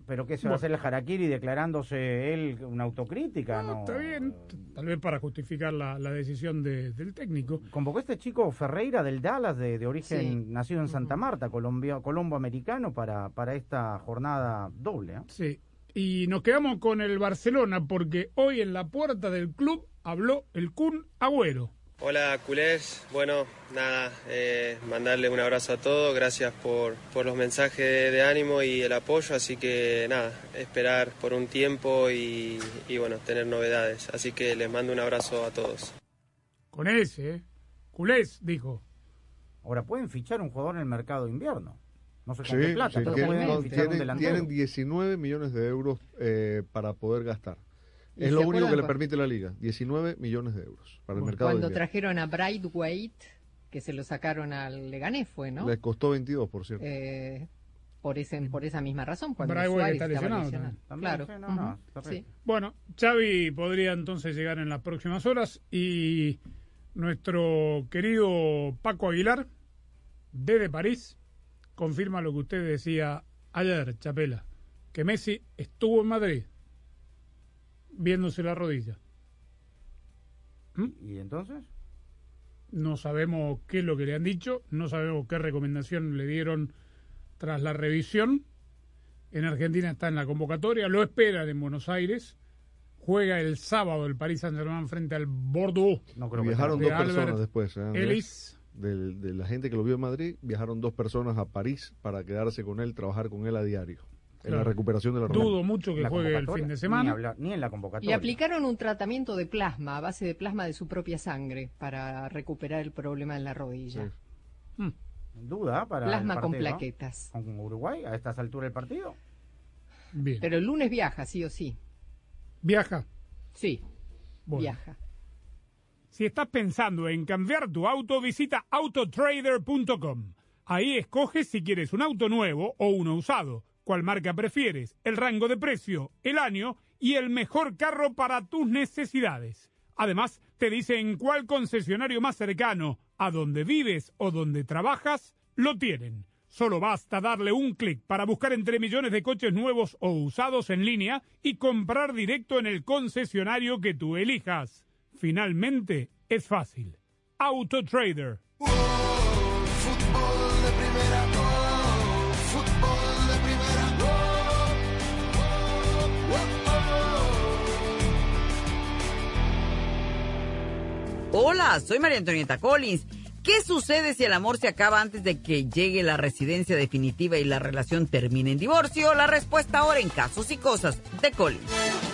[SPEAKER 3] Pero que se va a hacer el Harakiri declarándose él una autocrítica, ¿no?
[SPEAKER 1] Está bien, tal vez para justificar la, la decisión de- del técnico.
[SPEAKER 3] Convocó este chico Ferreira del Dallas, de, de origen
[SPEAKER 6] Sí.
[SPEAKER 3] nacido en Santa Marta, Colombia, colombo-americano, para, para esta jornada doble. ¿eh?
[SPEAKER 1] Sí. Y nos quedamos con el Barcelona porque hoy en la puerta del club habló el Kun Agüero.
[SPEAKER 18] Hola culés, bueno, nada, eh, mandarle un abrazo a todos, gracias por, por los mensajes de ánimo y el apoyo, así que nada, esperar por un tiempo y, y bueno, tener novedades, así que les mando un abrazo a todos.
[SPEAKER 1] Con ese, ¿eh? Culés, dijo.
[SPEAKER 3] Ahora, pueden fichar un jugador en el mercado de invierno. No sé con
[SPEAKER 4] Sí,
[SPEAKER 3] qué plata,
[SPEAKER 4] sí, tienen, no, tienen- tienen 19 millones de euros eh, para poder gastar.
[SPEAKER 6] ¿Y
[SPEAKER 4] Es
[SPEAKER 6] se
[SPEAKER 4] lo único que le permite la liga. 19 millones de euros para el mercado de
[SPEAKER 6] Cuando
[SPEAKER 4] invierno.
[SPEAKER 6] trajeron a Braithwaite, que se lo sacaron al Leganés, fue, ¿no?
[SPEAKER 4] Les costó 22, por cierto.
[SPEAKER 6] Eh, por, ese, por esa misma razón, cuando Suárez
[SPEAKER 1] está lesionado
[SPEAKER 6] lesionado.
[SPEAKER 3] también.
[SPEAKER 6] Claro.
[SPEAKER 3] Sí, no, no,
[SPEAKER 6] sí.
[SPEAKER 1] Bueno, Xavi podría entonces llegar en las próximas horas y nuestro querido Paco Aguilar, desde París, confirma lo que usted decía ayer, Chapela, que Messi estuvo en Madrid viéndose la rodilla.
[SPEAKER 3] ¿Y entonces?
[SPEAKER 1] No sabemos qué es lo que le han dicho, no sabemos qué recomendación le dieron tras la revisión. En Argentina está en la convocatoria, lo esperan en Buenos Aires. Juega el sábado el Paris Saint-Germain frente al Bordeaux.
[SPEAKER 3] No creo que
[SPEAKER 4] Viajaron dos personas después. ¿eh, Andrés? Del- de la gente que lo vio en Madrid, viajaron dos personas a París para quedarse con él, trabajar con él a diario. En la recuperación de la rodilla.
[SPEAKER 1] Dudo mucho que
[SPEAKER 3] La
[SPEAKER 1] juegue el fin de
[SPEAKER 3] Ni,
[SPEAKER 1] semana.
[SPEAKER 3] hablar- ni en la convocatoria.
[SPEAKER 6] aplicaron un tratamiento de plasma, a base de plasma de su propia sangre, para recuperar el problema en la rodilla.
[SPEAKER 4] Sí.
[SPEAKER 3] Duda para
[SPEAKER 6] Plasma
[SPEAKER 3] el
[SPEAKER 6] con
[SPEAKER 3] partido, ¿no?
[SPEAKER 6] plaquetas.
[SPEAKER 3] ¿Con Uruguay a estas alturas del partido?
[SPEAKER 1] Bien.
[SPEAKER 6] Pero el lunes viaja, sí o sí.
[SPEAKER 1] Viaja.
[SPEAKER 6] Sí,
[SPEAKER 1] Bueno.
[SPEAKER 6] viaja.
[SPEAKER 1] Si estás pensando en cambiar tu auto, visita autotrader.com. Ahí escoges si quieres un auto nuevo o uno usado, cuál marca prefieres, el rango de precio, el año y el mejor carro para tus necesidades. Además, te dice en cuál concesionario más cercano, a donde vives o donde trabajas, lo tienen. Solo basta darle un clic para buscar entre millones de coches nuevos o usados en línea y comprar directo en el concesionario que tú elijas. Finalmente, es fácil. Autotrader.
[SPEAKER 10] Trader.
[SPEAKER 19] Hola, soy María Antonieta Collins. ¿Qué sucede si el amor se acaba antes de que llegue la residencia definitiva y la relación termine en divorcio? La respuesta ahora en Casos y Cosas de Collins.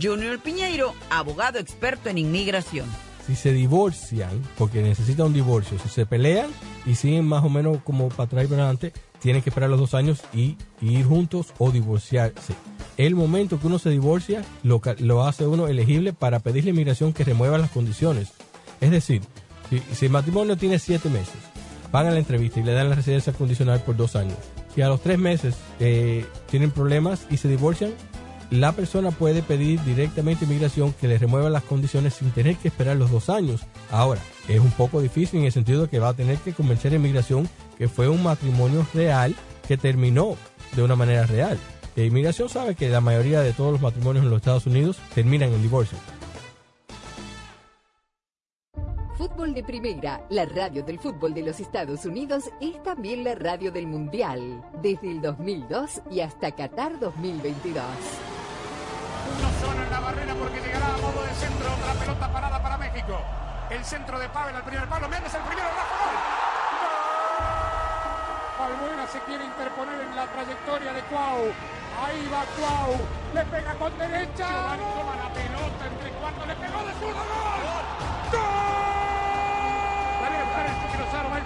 [SPEAKER 19] Junior Piñeiro, abogado experto en inmigración.
[SPEAKER 20] Si se divorcian, porque necesitan un divorcio, si se pelean y siguen más o menos como para atrás y para adelante, tienen que esperar los dos años y, ir juntos o divorciarse. El momento que uno se divorcia lo, lo hace uno elegible para pedirle inmigración que remueva las condiciones. Es decir, si, si el matrimonio tiene siete meses, van a la entrevista y le dan la residencia condicional por dos años. Si a los tres meses eh, tienen problemas y se divorcian, la persona puede pedir directamente inmigración que le remueva las condiciones sin tener que esperar los dos años. Ahora, es un poco difícil en el sentido de que va a tener que convencer a inmigración que fue un matrimonio real que terminó de una manera real. La inmigración sabe que la mayoría de todos los matrimonios en los Estados Unidos terminan en divorcio.
[SPEAKER 5] Fútbol de Primera, la radio del fútbol de los Estados Unidos, es también la radio del Mundial, desde el 2002 y hasta Qatar 2022.
[SPEAKER 1] Uno solo en la barrera porque llegará a modo de centro. La pelota parada para México. El centro de Pavel al primer palo. Méndez el primero. Rafa gol. Se quiere interponer en la trayectoria de Cuau. Ahí va Cuau. Le pega con derecha. Giovanni toma la pelota entre cuartos. Le pegó de zurdo. ¡Gol! ¡Gol! La viene a buscar el Chucky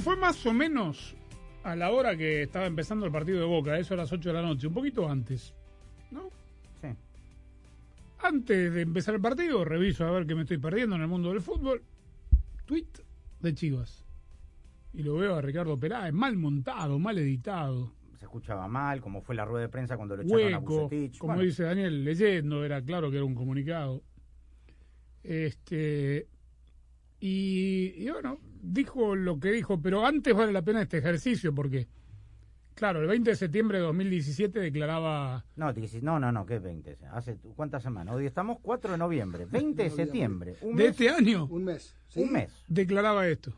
[SPEAKER 1] fue más o menos a la hora que estaba empezando el partido de Boca, eso a las 8 de la noche, un poquito antes. ¿No?
[SPEAKER 3] Sí.
[SPEAKER 1] Antes de empezar el partido, reviso a ver qué me estoy perdiendo en el mundo del fútbol. Tweet de Chivas. Y lo veo a Ricardo Peláez, mal montado, mal editado.
[SPEAKER 3] Se escuchaba mal, como fue la rueda de prensa cuando lo echaron a
[SPEAKER 1] Hueco,
[SPEAKER 3] Bucetich.
[SPEAKER 1] como
[SPEAKER 3] Bueno,
[SPEAKER 1] dice Daniel, leyendo, era claro que era un comunicado. Este. Y, y bueno, dijo lo que dijo, pero antes vale la pena este ejercicio porque, claro, el 20 de septiembre de 2017 declaraba
[SPEAKER 3] No, no, no, no, ¿qué 20? ¿Hace cuántas semanas? Hoy estamos 4 de noviembre, 20 de septiembre. Un
[SPEAKER 1] de
[SPEAKER 3] mes,
[SPEAKER 1] este año,
[SPEAKER 2] Un mes.
[SPEAKER 3] Un mes.
[SPEAKER 1] declaraba esto.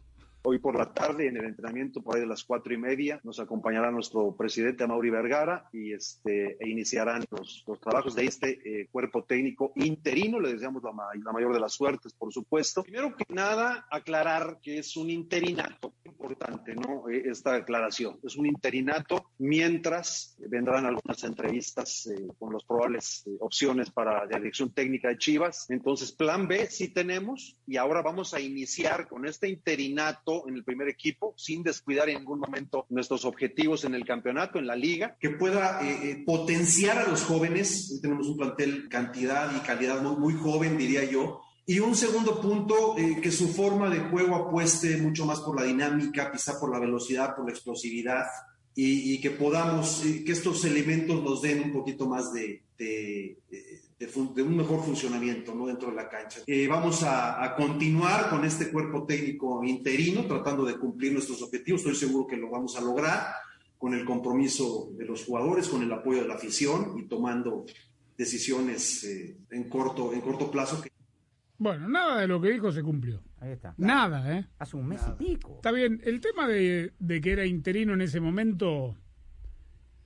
[SPEAKER 21] Hoy por la tarde en el entrenamiento por ahí de las cuatro y media nos acompañará nuestro presidente Mauri Vergara y este e iniciarán los, trabajos de este eh, cuerpo técnico interino. Le deseamos la, ma- la mayor de las suertes, por supuesto. Primero que nada, aclarar que es un interinato importante, ¿no? Eh, Esta aclaración es un interinato mientras vendrán algunas entrevistas eh, con las probables eh, opciones para la dirección técnica de Chivas. Entonces, plan B sí tenemos y ahora vamos a iniciar con este interinato en el primer equipo sin descuidar en ningún momento nuestros objetivos en el campeonato, en la liga.
[SPEAKER 22] que pueda eh, eh, potenciar a los jóvenes. Tenemos un plantel cantidad y calidad muy, joven, diría yo. Y un segundo punto, eh, que su forma de juego apueste mucho más por la dinámica, quizá por la velocidad, por la explosividad, y, y que podamos, que estos elementos nos den un poquito más de, de- un mejor funcionamiento ¿no? dentro de la cancha. Eh, vamos a, a continuar con este cuerpo técnico interino, tratando de cumplir nuestros objetivos. Estoy seguro que lo vamos a lograr con el compromiso de los jugadores, con el apoyo de la afición y tomando decisiones eh, en, corto, en corto plazo. Que...
[SPEAKER 1] Bueno, nada de lo que dijo se cumplió.
[SPEAKER 3] Ahí está.
[SPEAKER 1] Nada, ¿eh?
[SPEAKER 3] Hace un mes y pico.
[SPEAKER 1] Está bien, el tema de, de que era interino en ese momento,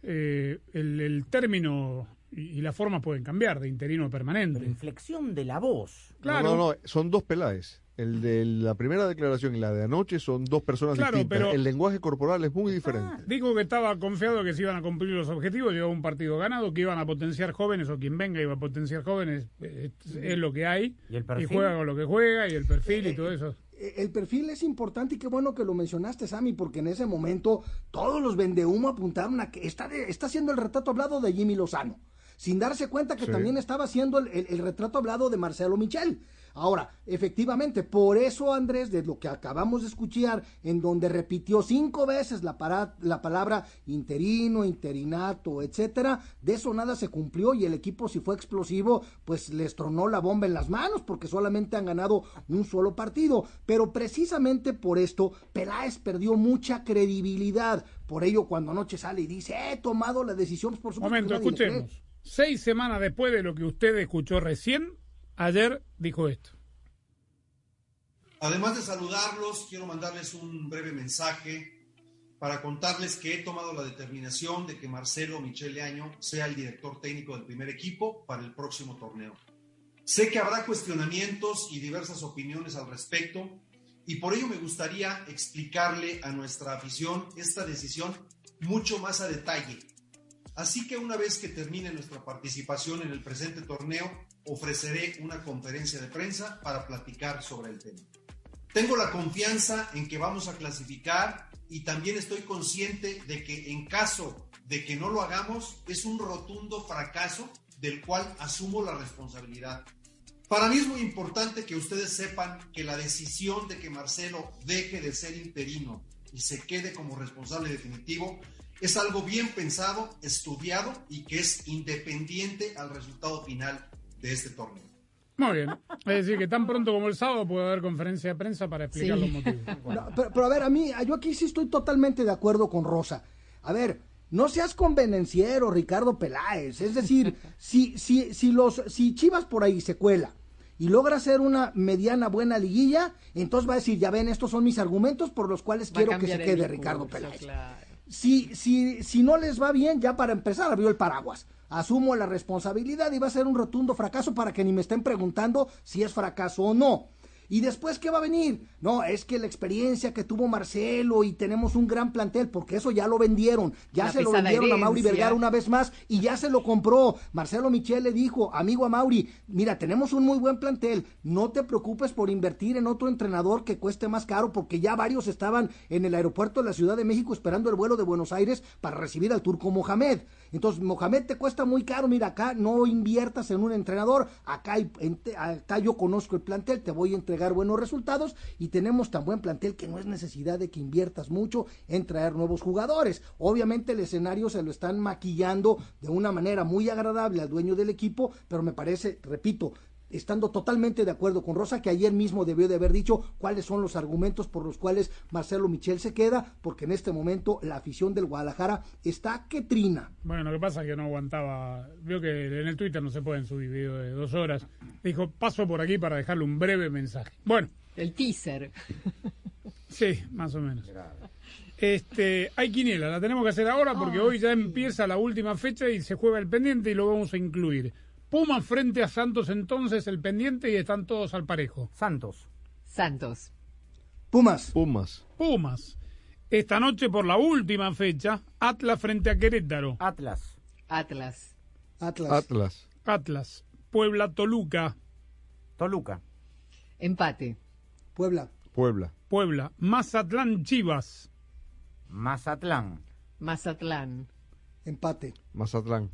[SPEAKER 1] eh, el, el término y, y la forma pueden cambiar de interino a permanente.
[SPEAKER 3] inflexión de la voz.
[SPEAKER 1] Claro.
[SPEAKER 4] No, no, no, son dos Peláez. El de la primera declaración y la de anoche son dos personas
[SPEAKER 1] Claro,
[SPEAKER 4] distintas.
[SPEAKER 1] pero-
[SPEAKER 4] El lenguaje corporal es muy diferente.
[SPEAKER 1] Dijo que estaba confiado que se iban a cumplir los objetivos, llevaba un partido ganado, que iban a potenciar jóvenes o quien venga iba a potenciar jóvenes, eh, es, es lo que hay.
[SPEAKER 3] ¿Y el perfil?
[SPEAKER 1] juega con lo que juega y el perfil y todo eso.
[SPEAKER 2] Eh, El perfil es importante y qué bueno que lo mencionaste, Sammy, porque en ese momento todos los vendehumo apuntaron a que está, de- está haciendo el retrato hablado de Jimmy Lozano, sin darse cuenta que
[SPEAKER 4] Sí.
[SPEAKER 2] también estaba haciendo el, el- el retrato hablado de Marcelo Michel. Ahora, efectivamente, por eso, Andrés, de lo que acabamos de escuchar, en donde repitió cinco veces la, para- la palabra interino, interinato, etcétera, de eso nada se cumplió y el equipo, si fue explosivo, pues les tronó la bomba en las manos porque solamente han ganado un solo partido. Pero precisamente por esto, Peláez perdió mucha credibilidad. Por ello, cuando anoche sale y dice, he tomado la decisión, pues, por supuesto.
[SPEAKER 1] Momento, escuchemos. Seis semanas después de lo que usted escuchó recién, ayer dijo esto.
[SPEAKER 22] Además de saludarlos, quiero mandarles un breve mensaje para contarles que he tomado la determinación de que Marcelo Michele Año sea el director técnico del primer equipo para el próximo torneo. Sé que habrá cuestionamientos y diversas opiniones al respecto y por ello me gustaría explicarle a nuestra afición esta decisión mucho más a detalle. Así que una vez que termine nuestra participación en el presente torneo, ofreceré una conferencia de prensa para platicar sobre el tema. Tengo la confianza en que vamos a clasificar y también estoy consciente de que en caso de que no lo hagamos es un rotundo fracaso del cual asumo la responsabilidad. Para mí es muy importante que ustedes sepan que la decisión de que Marcelo deje de ser interino y se quede como responsable definitivo es algo bien pensado, estudiado y que es independiente al resultado final de este torneo.
[SPEAKER 1] Muy bien. Es decir, que tan pronto como el sábado puede haber conferencia de prensa para explicar
[SPEAKER 2] Sí.
[SPEAKER 1] los motivos.
[SPEAKER 2] No, pero, pero a ver, a mí, yo aquí sí estoy totalmente de acuerdo con Rosa. A ver, no seas convenenciero, Ricardo Peláez. Es decir, si, si, si, los, si Chivas por ahí se cuela y logra hacer una mediana buena liguilla, entonces va a decir, ya ven, estos son mis argumentos por los cuales
[SPEAKER 6] Va
[SPEAKER 2] quiero que se quede Ricardo Peláez.
[SPEAKER 6] claro.
[SPEAKER 2] Si, si, si no les va bien, ya para empezar abrió el paraguas. Asumo la responsabilidad y va a ser un rotundo fracaso para que ni me estén preguntando si es fracaso o no. ¿Y después qué va a venir? No, es que la experiencia que tuvo Marcelo y tenemos un gran plantel, porque eso ya lo vendieron. Ya
[SPEAKER 6] La
[SPEAKER 2] se lo vendieron a Mauri. Vergara una vez más y ya se lo compró. Marcelo Michel le dijo, amigo a Mauri, mira, tenemos un muy buen plantel, no te preocupes por invertir en otro entrenador que cueste más caro, porque ya varios estaban en el aeropuerto de la Ciudad de México esperando el vuelo de Buenos Aires para recibir al turco Mohamed. Entonces, Mohamed te cuesta muy caro, mira, acá no inviertas en un entrenador, acá, hay- acá yo conozco el plantel, te voy a entregar buenos resultados y tenemos tan buen plantel que no es necesidad de que inviertas mucho en traer nuevos jugadores. Obviamente el escenario se lo están maquillando de una manera muy agradable al dueño del equipo, pero me parece, repito, estando totalmente de acuerdo con Rosa, que ayer mismo debió de haber dicho cuáles son los argumentos por los cuales Marcelo Michel se queda, porque en este momento la afición del Guadalajara está que trina.
[SPEAKER 1] Bueno, lo que pasa es que no aguantaba. Vio que en el Twitter no se pueden subir videos de dos horas. Dijo, paso por aquí para dejarle un breve mensaje. Bueno.
[SPEAKER 6] El teaser.
[SPEAKER 1] Sí, más o menos. Este, hay quiniela, la tenemos que hacer ahora porque hoy ya empieza la última fecha y se juega el pendiente y lo vamos a incluir. Pumas frente a Santos entonces el pendiente y están todos al parejo.
[SPEAKER 3] Santos.
[SPEAKER 5] Santos.
[SPEAKER 2] Pumas.
[SPEAKER 4] Pumas.
[SPEAKER 1] Pumas. Esta noche por la última fecha, Atlas frente a Querétaro.
[SPEAKER 3] Atlas.
[SPEAKER 5] Atlas.
[SPEAKER 2] Atlas.
[SPEAKER 4] Atlas.
[SPEAKER 1] Atlas. Puebla Toluca.
[SPEAKER 3] Toluca.
[SPEAKER 5] Empate.
[SPEAKER 2] Puebla.
[SPEAKER 4] Puebla.
[SPEAKER 1] Puebla. Mazatlán Chivas.
[SPEAKER 3] Mazatlán.
[SPEAKER 5] Mazatlán.
[SPEAKER 2] Empate.
[SPEAKER 4] Mazatlán.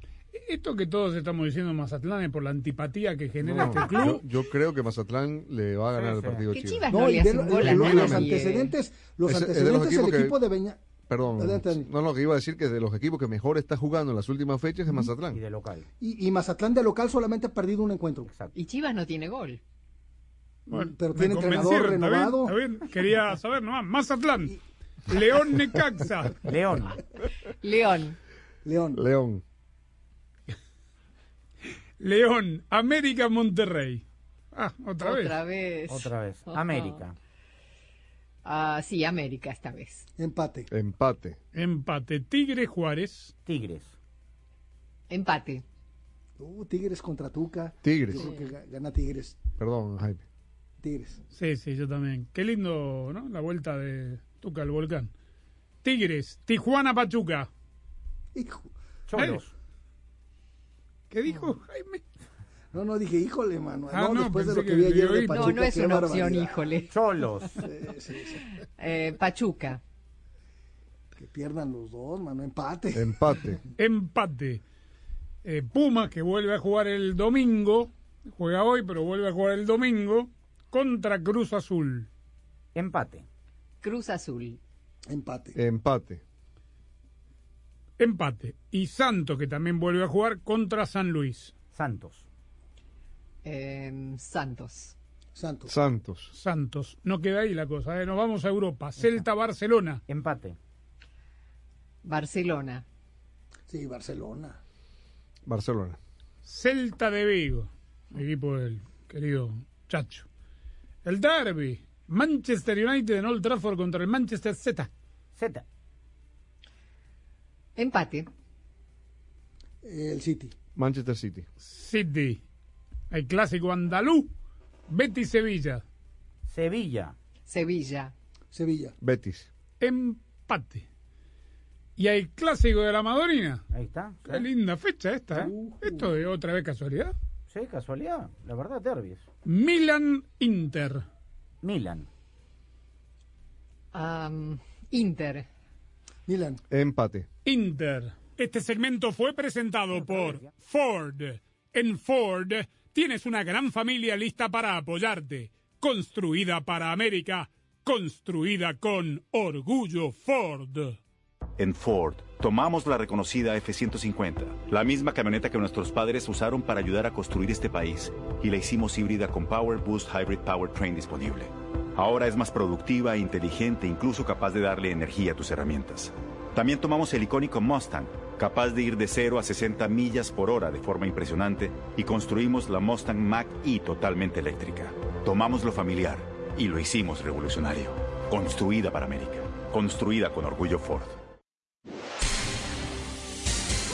[SPEAKER 1] Esto que todos estamos diciendo Mazatlán es por la antipatía que genera
[SPEAKER 4] No,
[SPEAKER 1] este club.
[SPEAKER 4] yo, yo creo que Mazatlán le va a ganar el partido a
[SPEAKER 5] Que
[SPEAKER 4] Chivas.
[SPEAKER 5] Chivas
[SPEAKER 2] No,
[SPEAKER 5] no, le a nadie.
[SPEAKER 2] los antecedentes, los
[SPEAKER 4] Es- de
[SPEAKER 2] antecedentes del equipo de Beña.
[SPEAKER 4] Perdón.
[SPEAKER 2] Adelante.
[SPEAKER 4] No, no, que iba a decir que de los equipos que mejor está jugando en las últimas fechas es Mazatlán.
[SPEAKER 3] Y de local.
[SPEAKER 2] Y, y Mazatlán de local solamente ha perdido un encuentro.
[SPEAKER 5] Y Chivas no tiene gol.
[SPEAKER 1] Bueno,
[SPEAKER 2] pero tiene entrenador
[SPEAKER 1] convencieron, ¿está bien?
[SPEAKER 2] renovado.
[SPEAKER 1] ¿Está bien? Quería saber nomás. Mazatlán. León Necaxa.
[SPEAKER 3] León.
[SPEAKER 5] León.
[SPEAKER 2] León.
[SPEAKER 4] León.
[SPEAKER 1] León. América Monterrey. Ah, otra, vez.
[SPEAKER 5] Otra vez.
[SPEAKER 3] Otra vez. América.
[SPEAKER 5] Ah, sí, América esta vez.
[SPEAKER 2] Empate.
[SPEAKER 4] Empate.
[SPEAKER 1] Empate. Tigre Juárez.
[SPEAKER 3] Tigres.
[SPEAKER 5] Empate.
[SPEAKER 2] Uh, Tigres contra Tuca.
[SPEAKER 4] Tigres.
[SPEAKER 2] Yo creo que ga- gana Tigres.
[SPEAKER 4] Perdón, Jaime.
[SPEAKER 2] Tigres.
[SPEAKER 1] Sí, sí, yo también. Qué lindo, ¿no? La vuelta de Tuca al volcán. Tigres. Tijuana Pachuca.
[SPEAKER 2] Hijo.
[SPEAKER 3] Cholos.
[SPEAKER 1] ¿Qué dijo Jaime?
[SPEAKER 2] No, no, dije, híjole, mano.
[SPEAKER 1] Ah,
[SPEAKER 2] no,
[SPEAKER 1] no,
[SPEAKER 2] después de lo que
[SPEAKER 1] que
[SPEAKER 2] vi ayer de. Pachuca.
[SPEAKER 5] No, no es una opción, híjole.
[SPEAKER 3] Cholos.
[SPEAKER 2] Sí, sí, sí.
[SPEAKER 5] Eh, Pachuca.
[SPEAKER 2] Que pierdan los dos, mano. Empate.
[SPEAKER 4] Empate.
[SPEAKER 1] Empate. Eh, Pumas, que vuelve a jugar el domingo. Juega hoy, pero vuelve a jugar el domingo. Contra Cruz Azul.
[SPEAKER 3] Empate.
[SPEAKER 5] Cruz Azul.
[SPEAKER 2] Empate.
[SPEAKER 4] Empate.
[SPEAKER 1] Empate. Y Santos, que también vuelve a jugar contra San Luis.
[SPEAKER 3] Santos.
[SPEAKER 5] Eh, Santos.
[SPEAKER 2] Santos.
[SPEAKER 4] Santos.
[SPEAKER 1] Santos. No queda ahí la cosa. ¿eh? Nos vamos a Europa. Celta, Barcelona.
[SPEAKER 3] Empate.
[SPEAKER 5] Barcelona.
[SPEAKER 2] Sí, Barcelona.
[SPEAKER 4] Barcelona.
[SPEAKER 1] Celta de Vigo. Equipo del querido Chacho. El derby. Manchester United en Old Trafford contra el Manchester Z.
[SPEAKER 3] Z.
[SPEAKER 5] Empate.
[SPEAKER 2] El City.
[SPEAKER 4] Manchester City.
[SPEAKER 1] City. El clásico andaluz. Betis Sevilla.
[SPEAKER 3] Sevilla.
[SPEAKER 5] Sevilla.
[SPEAKER 2] Sevilla.
[SPEAKER 4] Betis.
[SPEAKER 1] Empate. Y hay clásico de la Madonina.
[SPEAKER 3] Ahí está.
[SPEAKER 1] Qué linda fecha esta. ¿eh?
[SPEAKER 2] Uh,
[SPEAKER 1] Esto es otra vez casualidad.
[SPEAKER 3] Sí, casualidad. La verdad, derbis.
[SPEAKER 1] Milan Inter.
[SPEAKER 3] Milan.
[SPEAKER 5] Am, Inter.
[SPEAKER 2] Milan.
[SPEAKER 4] Empate.
[SPEAKER 1] Inter. Este segmento fue presentado por Ford. En Ford tienes una gran familia lista para apoyarte. Construida para América. Construida con orgullo Ford.
[SPEAKER 7] En Ford, tomamos la reconocida F-150, la misma camioneta que nuestros padres usaron para ayudar a construir este país, y la hicimos híbrida con Power Boost Hybrid Powertrain disponible. Ahora es más productiva inteligente, incluso capaz de darle energía a tus herramientas. También tomamos el icónico Mustang, capaz de ir de 0 a 60 millas por hora de forma impresionante, y construimos la Mustang Mach-E totalmente eléctrica. Tomamos lo familiar y lo hicimos revolucionario. Construida para América. Construida con orgullo Ford.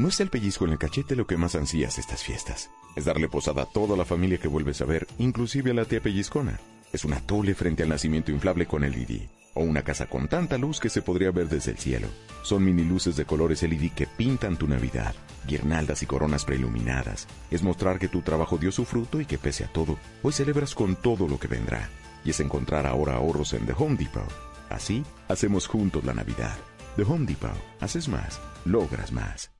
[SPEAKER 23] No es el pellizco en el cachete lo que más ansías estas fiestas. Es darle posada a toda la familia que vuelves a ver, inclusive a la tía pellizcona. Es una tole frente al nacimiento inflable con LED. O una casa con tanta luz que se podría ver desde el cielo. Son mini luces de colores LED que pintan tu Navidad. Guirnaldas y coronas preiluminadas. Es mostrar que tu trabajo dio su fruto y que pese a todo, hoy celebras con todo lo que vendrá. Y es encontrar ahora ahorros en The Home Depot. Así, hacemos juntos la Navidad. The Home Depot. Haces más, logras más.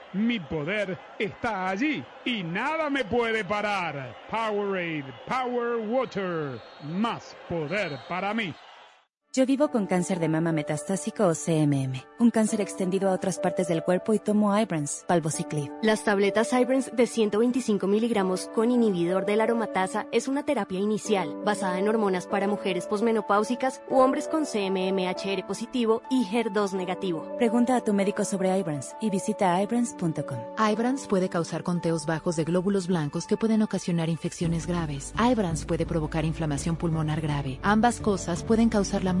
[SPEAKER 1] Mi poder está allí y nada me puede parar. Powerade, Power Water, más poder para mí.
[SPEAKER 24] Yo vivo con cáncer de mama metastásico o CMM, un cáncer extendido a otras partes del cuerpo y tomo Ibrance, palbociclib.
[SPEAKER 25] Las tabletas Ibrance de 125 miligramos con inhibidor de la aromatasa es una terapia inicial basada en hormonas para mujeres posmenopáusicas u hombres con CMMHR positivo y HER2 negativo.
[SPEAKER 24] Pregunta a tu médico sobre Ibrance y visita ibrance.com.
[SPEAKER 26] Ibrance puede causar conteos bajos de glóbulos blancos que pueden ocasionar infecciones graves. Ibrance puede provocar inflamación pulmonar grave. Ambas cosas pueden causar la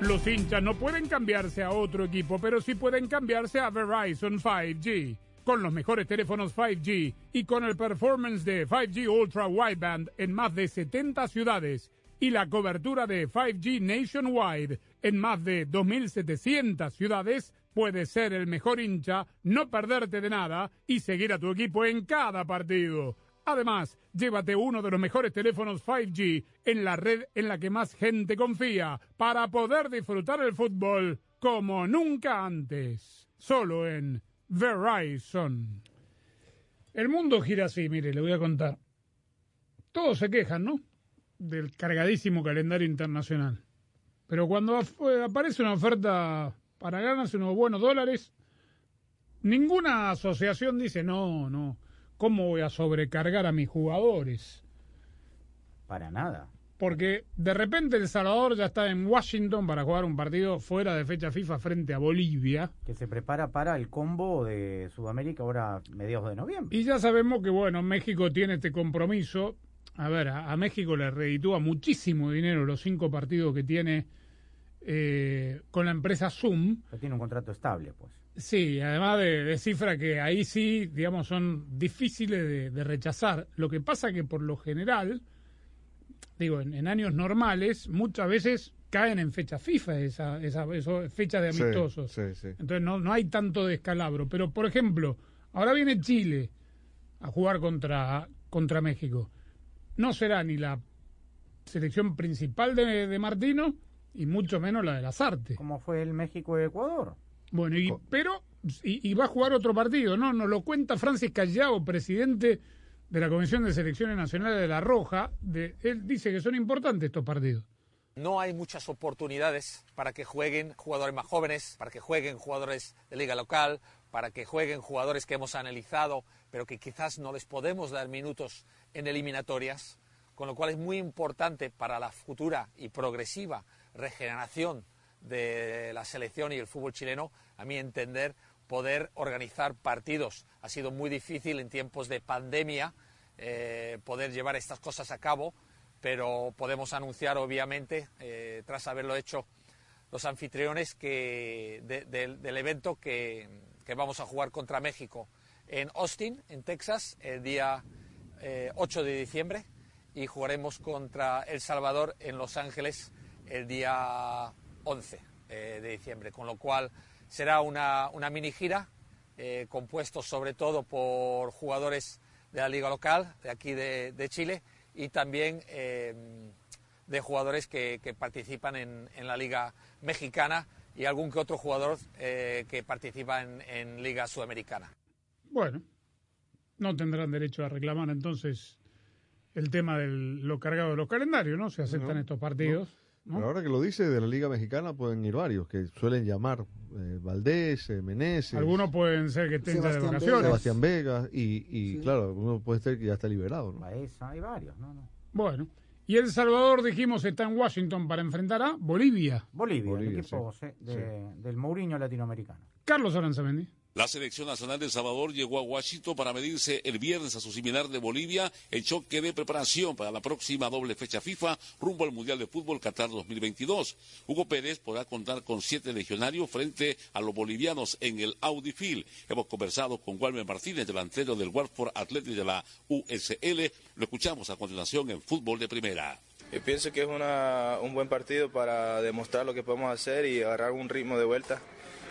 [SPEAKER 1] Los hinchas no pueden cambiarse a otro equipo, pero sí pueden cambiarse a Verizon 5G. Con los mejores teléfonos 5G y con el performance de 5G Ultra Wideband en más de 70 ciudades y la cobertura de 5G Nationwide en más de 2.700 ciudades, puedes ser el mejor hincha, no perderte de nada y seguir a tu equipo en cada partido. Además, llévate uno de los mejores teléfonos 5G en la red en la que más gente confía para poder disfrutar el fútbol como nunca antes. Solo en Verizon. El mundo gira así, mire, le voy a contar. Todos se quejan, ¿no? Del cargadísimo calendario internacional. Pero cuando af- aparece una oferta para ganarse unos buenos dólares, ninguna asociación dice, no, no, ¿cómo voy a sobrecargar a mis jugadores?
[SPEAKER 3] Para nada.
[SPEAKER 1] Porque de repente El Salvador ya está en Washington para jugar un partido fuera de fecha FIFA frente a Bolivia.
[SPEAKER 3] Que se prepara para el combo de Sudamérica ahora mediados de noviembre.
[SPEAKER 1] Y ya sabemos que, bueno, México tiene este compromiso. A ver, a, a México le reditúa muchísimo dinero los cinco partidos que tiene eh, con la empresa Zoom.
[SPEAKER 3] Pero tiene un contrato estable, pues.
[SPEAKER 1] Sí, además de, de cifra que ahí sí, digamos, son difíciles de, de rechazar. Lo que pasa que por lo general, digo, en, en años normales, muchas veces caen en fecha FIFA, esa, esa, fecha de
[SPEAKER 4] Sí,
[SPEAKER 1] amistosos.
[SPEAKER 4] sí, sí.
[SPEAKER 1] Entonces no, no hay tanto descalabro. Pero, por ejemplo, ahora viene Chile a jugar contra, contra México. No será ni la selección principal de, de Martino y mucho menos la de las artes.
[SPEAKER 3] Como fue el México-Ecuador.
[SPEAKER 1] Bueno, y, pero y, y va a jugar otro partido, ¿no? Nos lo cuenta Francis Callao, presidente de la Comisión de Selecciones Nacionales de La Roja. De, él dice que son importantes estos partidos.
[SPEAKER 27] No hay muchas oportunidades para que jueguen jugadores más jóvenes, para que jueguen jugadores de liga local, para que jueguen jugadores que hemos analizado, pero que quizás no les podemos dar minutos en eliminatorias, con lo cual es muy importante para la futura y progresiva regeneración de la selección y el fútbol chileno, a mi entender, poder organizar partidos. Ha sido muy difícil en tiempos de pandemia eh, poder llevar estas cosas a cabo, pero podemos anunciar, obviamente, eh, tras haberlo hecho los anfitriones del- evento que, vamos a jugar contra México en Austin, en Texas, el día eh, 8 de diciembre y jugaremos contra El Salvador en Los Ángeles el día 11 eh, de diciembre, con lo cual será una, una mini gira eh, compuesto sobre todo por jugadores de la liga local, de aquí de, de Chile, y también eh, de jugadores que, que participan en, en la liga mexicana y algún que otro jugador eh, que participa en, en liga sudamericana.
[SPEAKER 1] Bueno, no tendrán derecho a reclamar entonces el tema de lo cargado de los calendarios, ¿no? Se aceptan
[SPEAKER 4] No,
[SPEAKER 1] estos partidos. ¿no?
[SPEAKER 4] Pero ahora que lo dice, de la Liga Mexicana pueden ir varios, que suelen llamar eh, Valdés, eh, Meneses.
[SPEAKER 1] Algunos pueden ser que estén de
[SPEAKER 2] Sebastián
[SPEAKER 1] vacaciones.
[SPEAKER 4] Sebastián Vega, y, y claro, uno puede ser que ya está liberado, ¿no?
[SPEAKER 3] Baeza, hay varios, ¿no? no.
[SPEAKER 1] Bueno, y El Salvador, dijimos, está en Washington para enfrentar a Bolivia.
[SPEAKER 3] Bolivia,
[SPEAKER 4] Bolivia,
[SPEAKER 3] el equipo
[SPEAKER 4] sí.
[SPEAKER 3] sí, de- del Mourinho latinoamericano.
[SPEAKER 1] Carlos Aranzamendi.
[SPEAKER 28] La selección nacional de Salvador llegó a Washington para medirse el viernes a su similar de Bolivia en choque de preparación para la próxima doble fecha FIFA rumbo al Mundial de Fútbol Qatar 2022. Hugo Pérez podrá contar con siete legionarios frente a los bolivianos en el Audi Field. Hemos conversado con Walmer Martínez, delantero del Watford Athletic de la USL. Lo escuchamos a continuación en Fútbol de Primera.
[SPEAKER 29] Yo pienso que es un buen partido para demostrar lo que podemos hacer y agarrar un ritmo de vuelta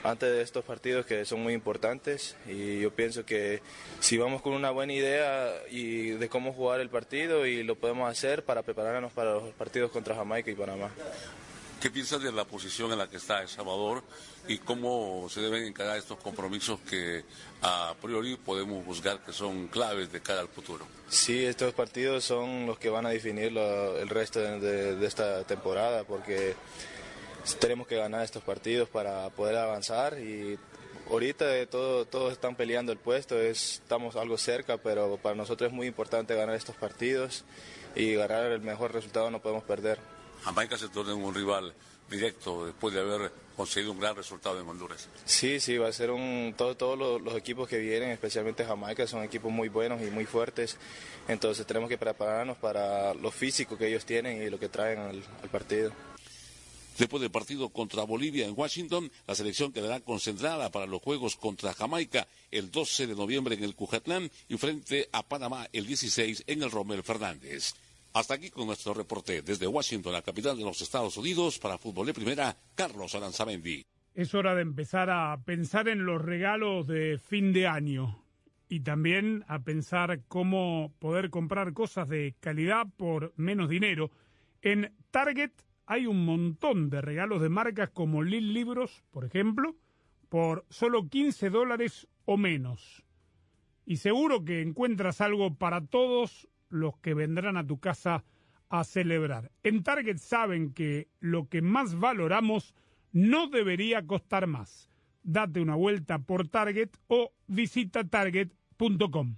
[SPEAKER 29] antes de estos partidos que son muy importantes y yo pienso que si vamos con una buena idea y de cómo jugar el partido y lo podemos hacer para prepararnos para los partidos contra Jamaica y Panamá.
[SPEAKER 28] ¿Qué piensas de la posición en la que está El Salvador y cómo se deben encarar estos compromisos que a priori podemos juzgar que son claves de cara al futuro?
[SPEAKER 29] Sí, estos partidos son los que van a definir lo- el resto de, de- de esta temporada porque tenemos que ganar estos partidos para poder avanzar y ahorita todo, todos están peleando el puesto, es- estamos algo cerca, pero para nosotros es muy importante ganar estos partidos y ganar el mejor resultado no podemos perder.
[SPEAKER 28] Jamaica se torna un rival directo después de haber conseguido un gran resultado en Honduras.
[SPEAKER 29] Sí, sí, va a ser un. todo- Todos los, los equipos que vienen, especialmente Jamaica, son equipos muy buenos y muy fuertes. Entonces tenemos que prepararnos para lo físico que ellos tienen y lo que traen al, al partido.
[SPEAKER 28] Después del partido contra Bolivia en Washington, la selección quedará concentrada para los juegos contra Jamaica el 12 de noviembre en el Cujatlán y frente a Panamá el 16 en el Romel Fernández. Hasta aquí con nuestro reporte desde Washington, la capital de los Estados Unidos, para Fútbol de Primera, Carlos Aranzamendi.
[SPEAKER 1] Es hora de empezar a pensar en los regalos de fin de año y también a pensar cómo poder comprar cosas de calidad por menos dinero. En Target hay un montón de regalos de marcas como Lil Libros, por ejemplo, por solo 15 dólares o menos. Y seguro que encuentras algo para todos los que vendrán a tu casa a celebrar. En Target saben que lo que más valoramos no debería costar más. Date una vuelta por Target o visita target.com.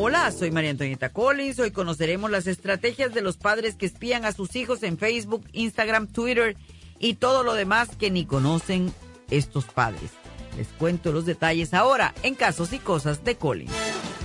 [SPEAKER 19] Hola, soy María Antonieta Collins. Hoy conoceremos las estrategias de los padres que espían a sus hijos en Facebook, Instagram, Twitter y todo lo demás que ni conocen estos padres. Les cuento los detalles ahora en Casos y Cosas de Collins.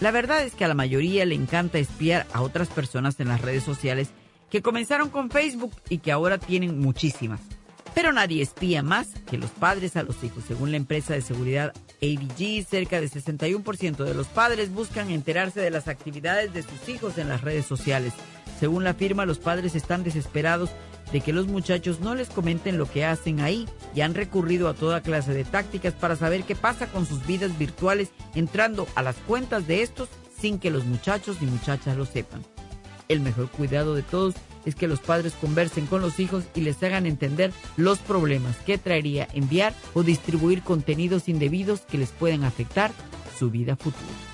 [SPEAKER 19] La verdad es que a la mayoría le encanta espiar a otras personas en las redes sociales que comenzaron con Facebook y que ahora tienen muchísimas. Pero nadie espía más que los padres a los hijos. Según la empresa de seguridad ABG, cerca del 61% de los padres buscan enterarse de las actividades de sus hijos en las redes sociales. Según la firma, los padres están desesperados de que los muchachos no les comenten lo que hacen ahí y han recurrido a toda clase de tácticas para saber qué pasa con sus vidas virtuales entrando a las cuentas de estos sin que los muchachos ni muchachas lo sepan. El mejor cuidado de todos es que los padres conversen con los hijos y les hagan entender los problemas que traería enviar o distribuir contenidos indebidos que les pueden afectar su vida futura.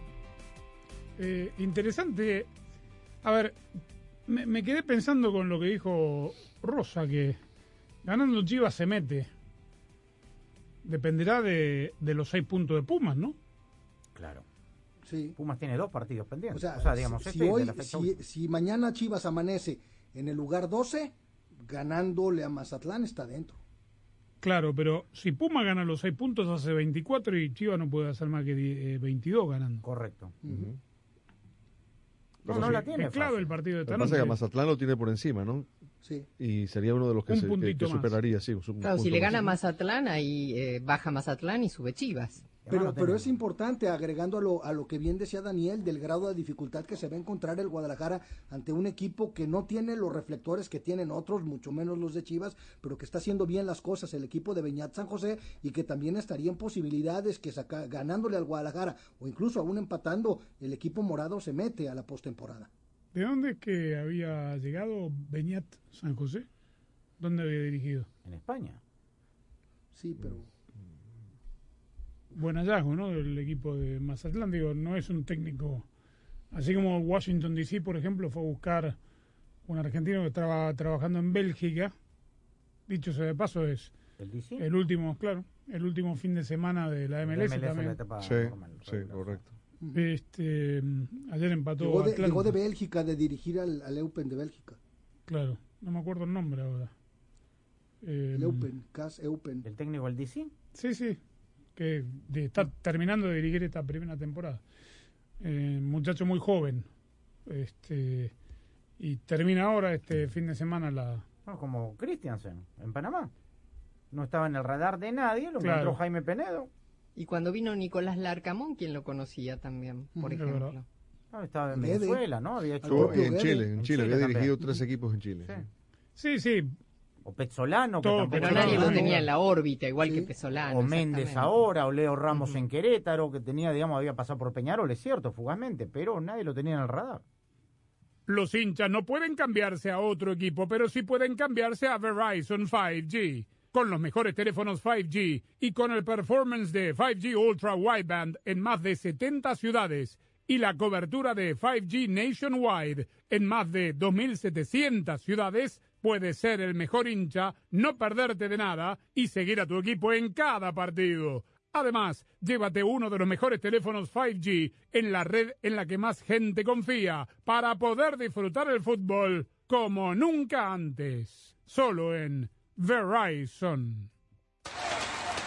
[SPEAKER 1] Eh, interesante. A ver, me, me quedé pensando con lo que dijo Rosa, que ganando Chivas se mete. Dependerá de, de los seis puntos de Pumas, ¿no?
[SPEAKER 3] Claro.
[SPEAKER 2] Sí.
[SPEAKER 3] Pumas tiene dos partidos pendientes.
[SPEAKER 2] O sea,
[SPEAKER 3] digamos,
[SPEAKER 2] si,
[SPEAKER 3] este
[SPEAKER 2] si
[SPEAKER 3] de la
[SPEAKER 2] si, mañana Chivas amanece en el lugar 12, ganándole a Mazatlán está dentro.
[SPEAKER 1] Claro, pero si Puma gana los seis puntos hace 24 y Chivas no puede hacer más que die- eh, 22 ganando.
[SPEAKER 3] Correcto.
[SPEAKER 1] No
[SPEAKER 4] sí.
[SPEAKER 1] la tiene. Es clave el partido de
[SPEAKER 4] Lo que pasa es que. Mazatlán lo tiene por encima, ¿no?
[SPEAKER 2] Sí.
[SPEAKER 4] Y sería uno de los que,
[SPEAKER 1] Un
[SPEAKER 4] se, que- superaría, sí. un
[SPEAKER 30] Claro, si le
[SPEAKER 4] más.
[SPEAKER 30] gana Mazatlán, ahí eh, baja Mazatlán y sube Chivas.
[SPEAKER 2] Pero, pero es importante, agregando a lo, a lo que bien decía Daniel, del grado de dificultad que se va a encontrar el Guadalajara ante un equipo que no tiene los reflectores que tienen otros, mucho menos los de Chivas, pero que está haciendo bien las cosas el equipo de Beñat San José y que también estaría en posibilidades que saca, ganándole al Guadalajara o incluso aún empatando, el equipo morado se mete a la postemporada.
[SPEAKER 1] ¿De dónde que había llegado Beñat San José? ¿Dónde había dirigido?
[SPEAKER 3] En España.
[SPEAKER 2] Sí, pero
[SPEAKER 1] Buen hallazgo, ¿no? El equipo de Mazatlán, digo, no es un técnico. Así como Washington DC, por ejemplo, fue a buscar un argentino que estaba trabajando en Bélgica. Dicho sea de paso, es
[SPEAKER 3] ¿El DC?
[SPEAKER 1] el último, claro, el último fin de semana de la MLS,
[SPEAKER 3] MLS, la
[SPEAKER 1] también.
[SPEAKER 3] etapa
[SPEAKER 4] Sí,
[SPEAKER 3] normal,
[SPEAKER 4] sí, correcto.
[SPEAKER 1] Este, ayer empató
[SPEAKER 2] llegó de,
[SPEAKER 1] Atlanta.
[SPEAKER 2] llegó de Bélgica, de dirigir al, al Eupen de Bélgica.
[SPEAKER 1] Claro, no me acuerdo el nombre ahora. Eh,
[SPEAKER 2] El Eupen, CAS Eupen.
[SPEAKER 3] ¿El técnico del DC?
[SPEAKER 1] Sí, sí, que de- está terminando de dirigir esta primera temporada. Eh, muchacho muy joven. Este, y termina ahora este fin de semana la,
[SPEAKER 3] No, como Christiansen, en Panamá. No estaba en el radar de nadie, lo
[SPEAKER 30] Claro.
[SPEAKER 3] encontró Jaime Penedo.
[SPEAKER 30] Y cuando vino Nicolás Larcamón, quien lo conocía también, por ejemplo.
[SPEAKER 3] Ah, estaba en. Venezuela, ¿no? Había hecho
[SPEAKER 4] Estuvo en Chile, en Chile, había
[SPEAKER 3] también.
[SPEAKER 4] dirigido tres equipos en Chile.
[SPEAKER 1] Sí, sí.
[SPEAKER 3] O Pezzolano, que
[SPEAKER 1] Todo,
[SPEAKER 3] tampoco
[SPEAKER 30] Pero nadie lo tenía en la órbita, igual que Pesolano.
[SPEAKER 3] O Méndez ahora, o Leo Ramos en Querétaro, que tenía, digamos, había pasado por Peñarol, es cierto, fugazmente, pero nadie lo tenía en el radar.
[SPEAKER 1] Los hinchas no pueden cambiarse a otro equipo, pero sí pueden cambiarse a Verizon 5G. Con los mejores teléfonos 5G y con el performance de 5G Ultra Wideband en más de 70 ciudades y la cobertura de 5G Nationwide en más de 2.700 ciudades, puedes ser el mejor hincha, no perderte de nada y seguir a tu equipo en cada partido. Además, llévate uno de los mejores teléfonos 5G en la red en la que más gente confía para poder disfrutar el fútbol como nunca antes. Solo en Verizon.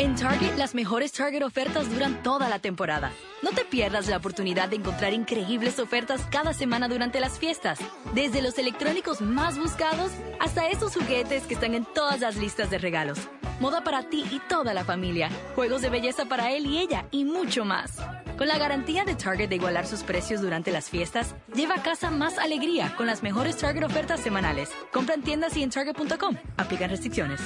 [SPEAKER 31] En Target, las mejores Target ofertas duran toda la temporada. No te pierdas la oportunidad de encontrar increíbles ofertas cada semana durante las fiestas. Desde los electrónicos más buscados hasta esos juguetes que están en todas las listas de regalos. Moda para ti y toda la familia. Juegos de belleza para él y ella y mucho más. Con la garantía de Target de igualar sus precios durante las fiestas, lleva a casa más alegría con las mejores Target ofertas semanales. Compra en tiendas y en Target.com. Aplican restricciones.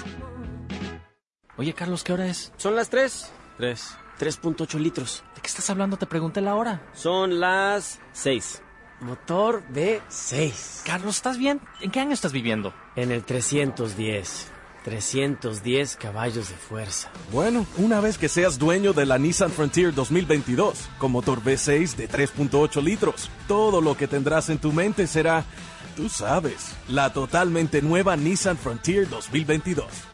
[SPEAKER 32] Oye, Carlos, ¿qué hora es? Son las 3. 3. 3.8 litros. ¿De qué estás hablando? Te pregunté la hora. Son las 6. Motor V6. Carlos, ¿estás bien? ¿En qué año estás viviendo?
[SPEAKER 33] En el 310. 310 caballos de fuerza.
[SPEAKER 34] Bueno, una vez que seas dueño de la Nissan Frontier 2022, con motor V6 de 3.8 litros, todo lo que tendrás en tu mente será, tú sabes, la totalmente nueva Nissan Frontier 2022.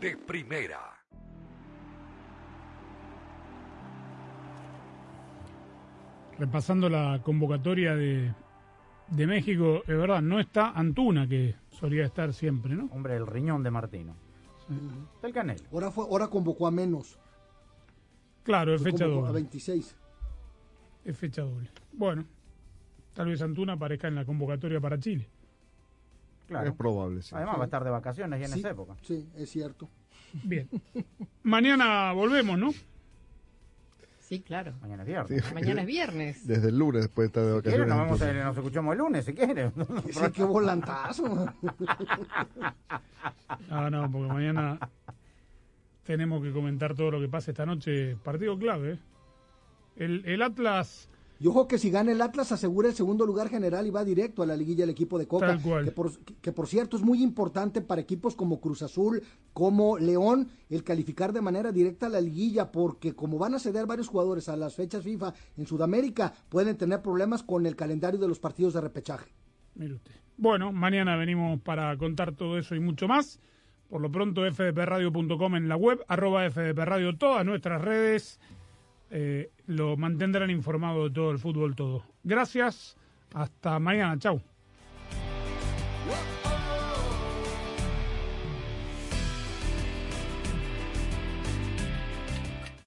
[SPEAKER 35] de primera.
[SPEAKER 1] Repasando la convocatoria de, de México, es verdad, no está Antuna, que solía estar siempre, ¿no?
[SPEAKER 3] Hombre, el riñón de Martino. Del Canelo.
[SPEAKER 2] Ahora, fue, ahora convocó a menos.
[SPEAKER 1] Claro, es fecha doble.
[SPEAKER 2] A 26.
[SPEAKER 1] Es fecha doble. Bueno, tal vez Antuna aparezca en la convocatoria para Chile.
[SPEAKER 3] Claro.
[SPEAKER 4] Es probable, sí.
[SPEAKER 3] Además va a estar de vacaciones ya en
[SPEAKER 2] Sí,
[SPEAKER 3] esa época.
[SPEAKER 2] Sí, es cierto.
[SPEAKER 1] Bien. Mañana volvemos, ¿no?
[SPEAKER 30] Sí, claro.
[SPEAKER 3] Mañana es viernes.
[SPEAKER 4] Sí.
[SPEAKER 30] Mañana es viernes.
[SPEAKER 4] Desde el lunes, después de estar de
[SPEAKER 3] Si quiere,
[SPEAKER 4] vacaciones.
[SPEAKER 3] nos, vemos,
[SPEAKER 4] entonces.
[SPEAKER 3] el- nos escuchamos el lunes, si quiere.
[SPEAKER 2] Sí, qué volantazo.
[SPEAKER 1] Ah, no, porque mañana tenemos que comentar todo lo que pasa esta noche. Partido clave. ¿eh? El, el Atlas,
[SPEAKER 2] Y ojo que si gana el Atlas asegura el segundo lugar general y va directo a la liguilla el equipo de Coca.
[SPEAKER 1] Tal cual.
[SPEAKER 2] Que por, que por cierto es muy importante para equipos como Cruz Azul, como León, el calificar de manera directa a la liguilla, porque como van a ceder varios jugadores a las fechas FIFA en Sudamérica, pueden tener problemas con el calendario de los partidos de repechaje.
[SPEAKER 1] mire usted. Bueno, mañana venimos para contar todo eso y mucho más. Por lo pronto, fdpradio.com en la web, arroba fdpradio, todas nuestras redes. Eh, lo mantendrán informado de todo el fútbol, todo. Gracias. Hasta mañana. Chau.
[SPEAKER 10] Whoa.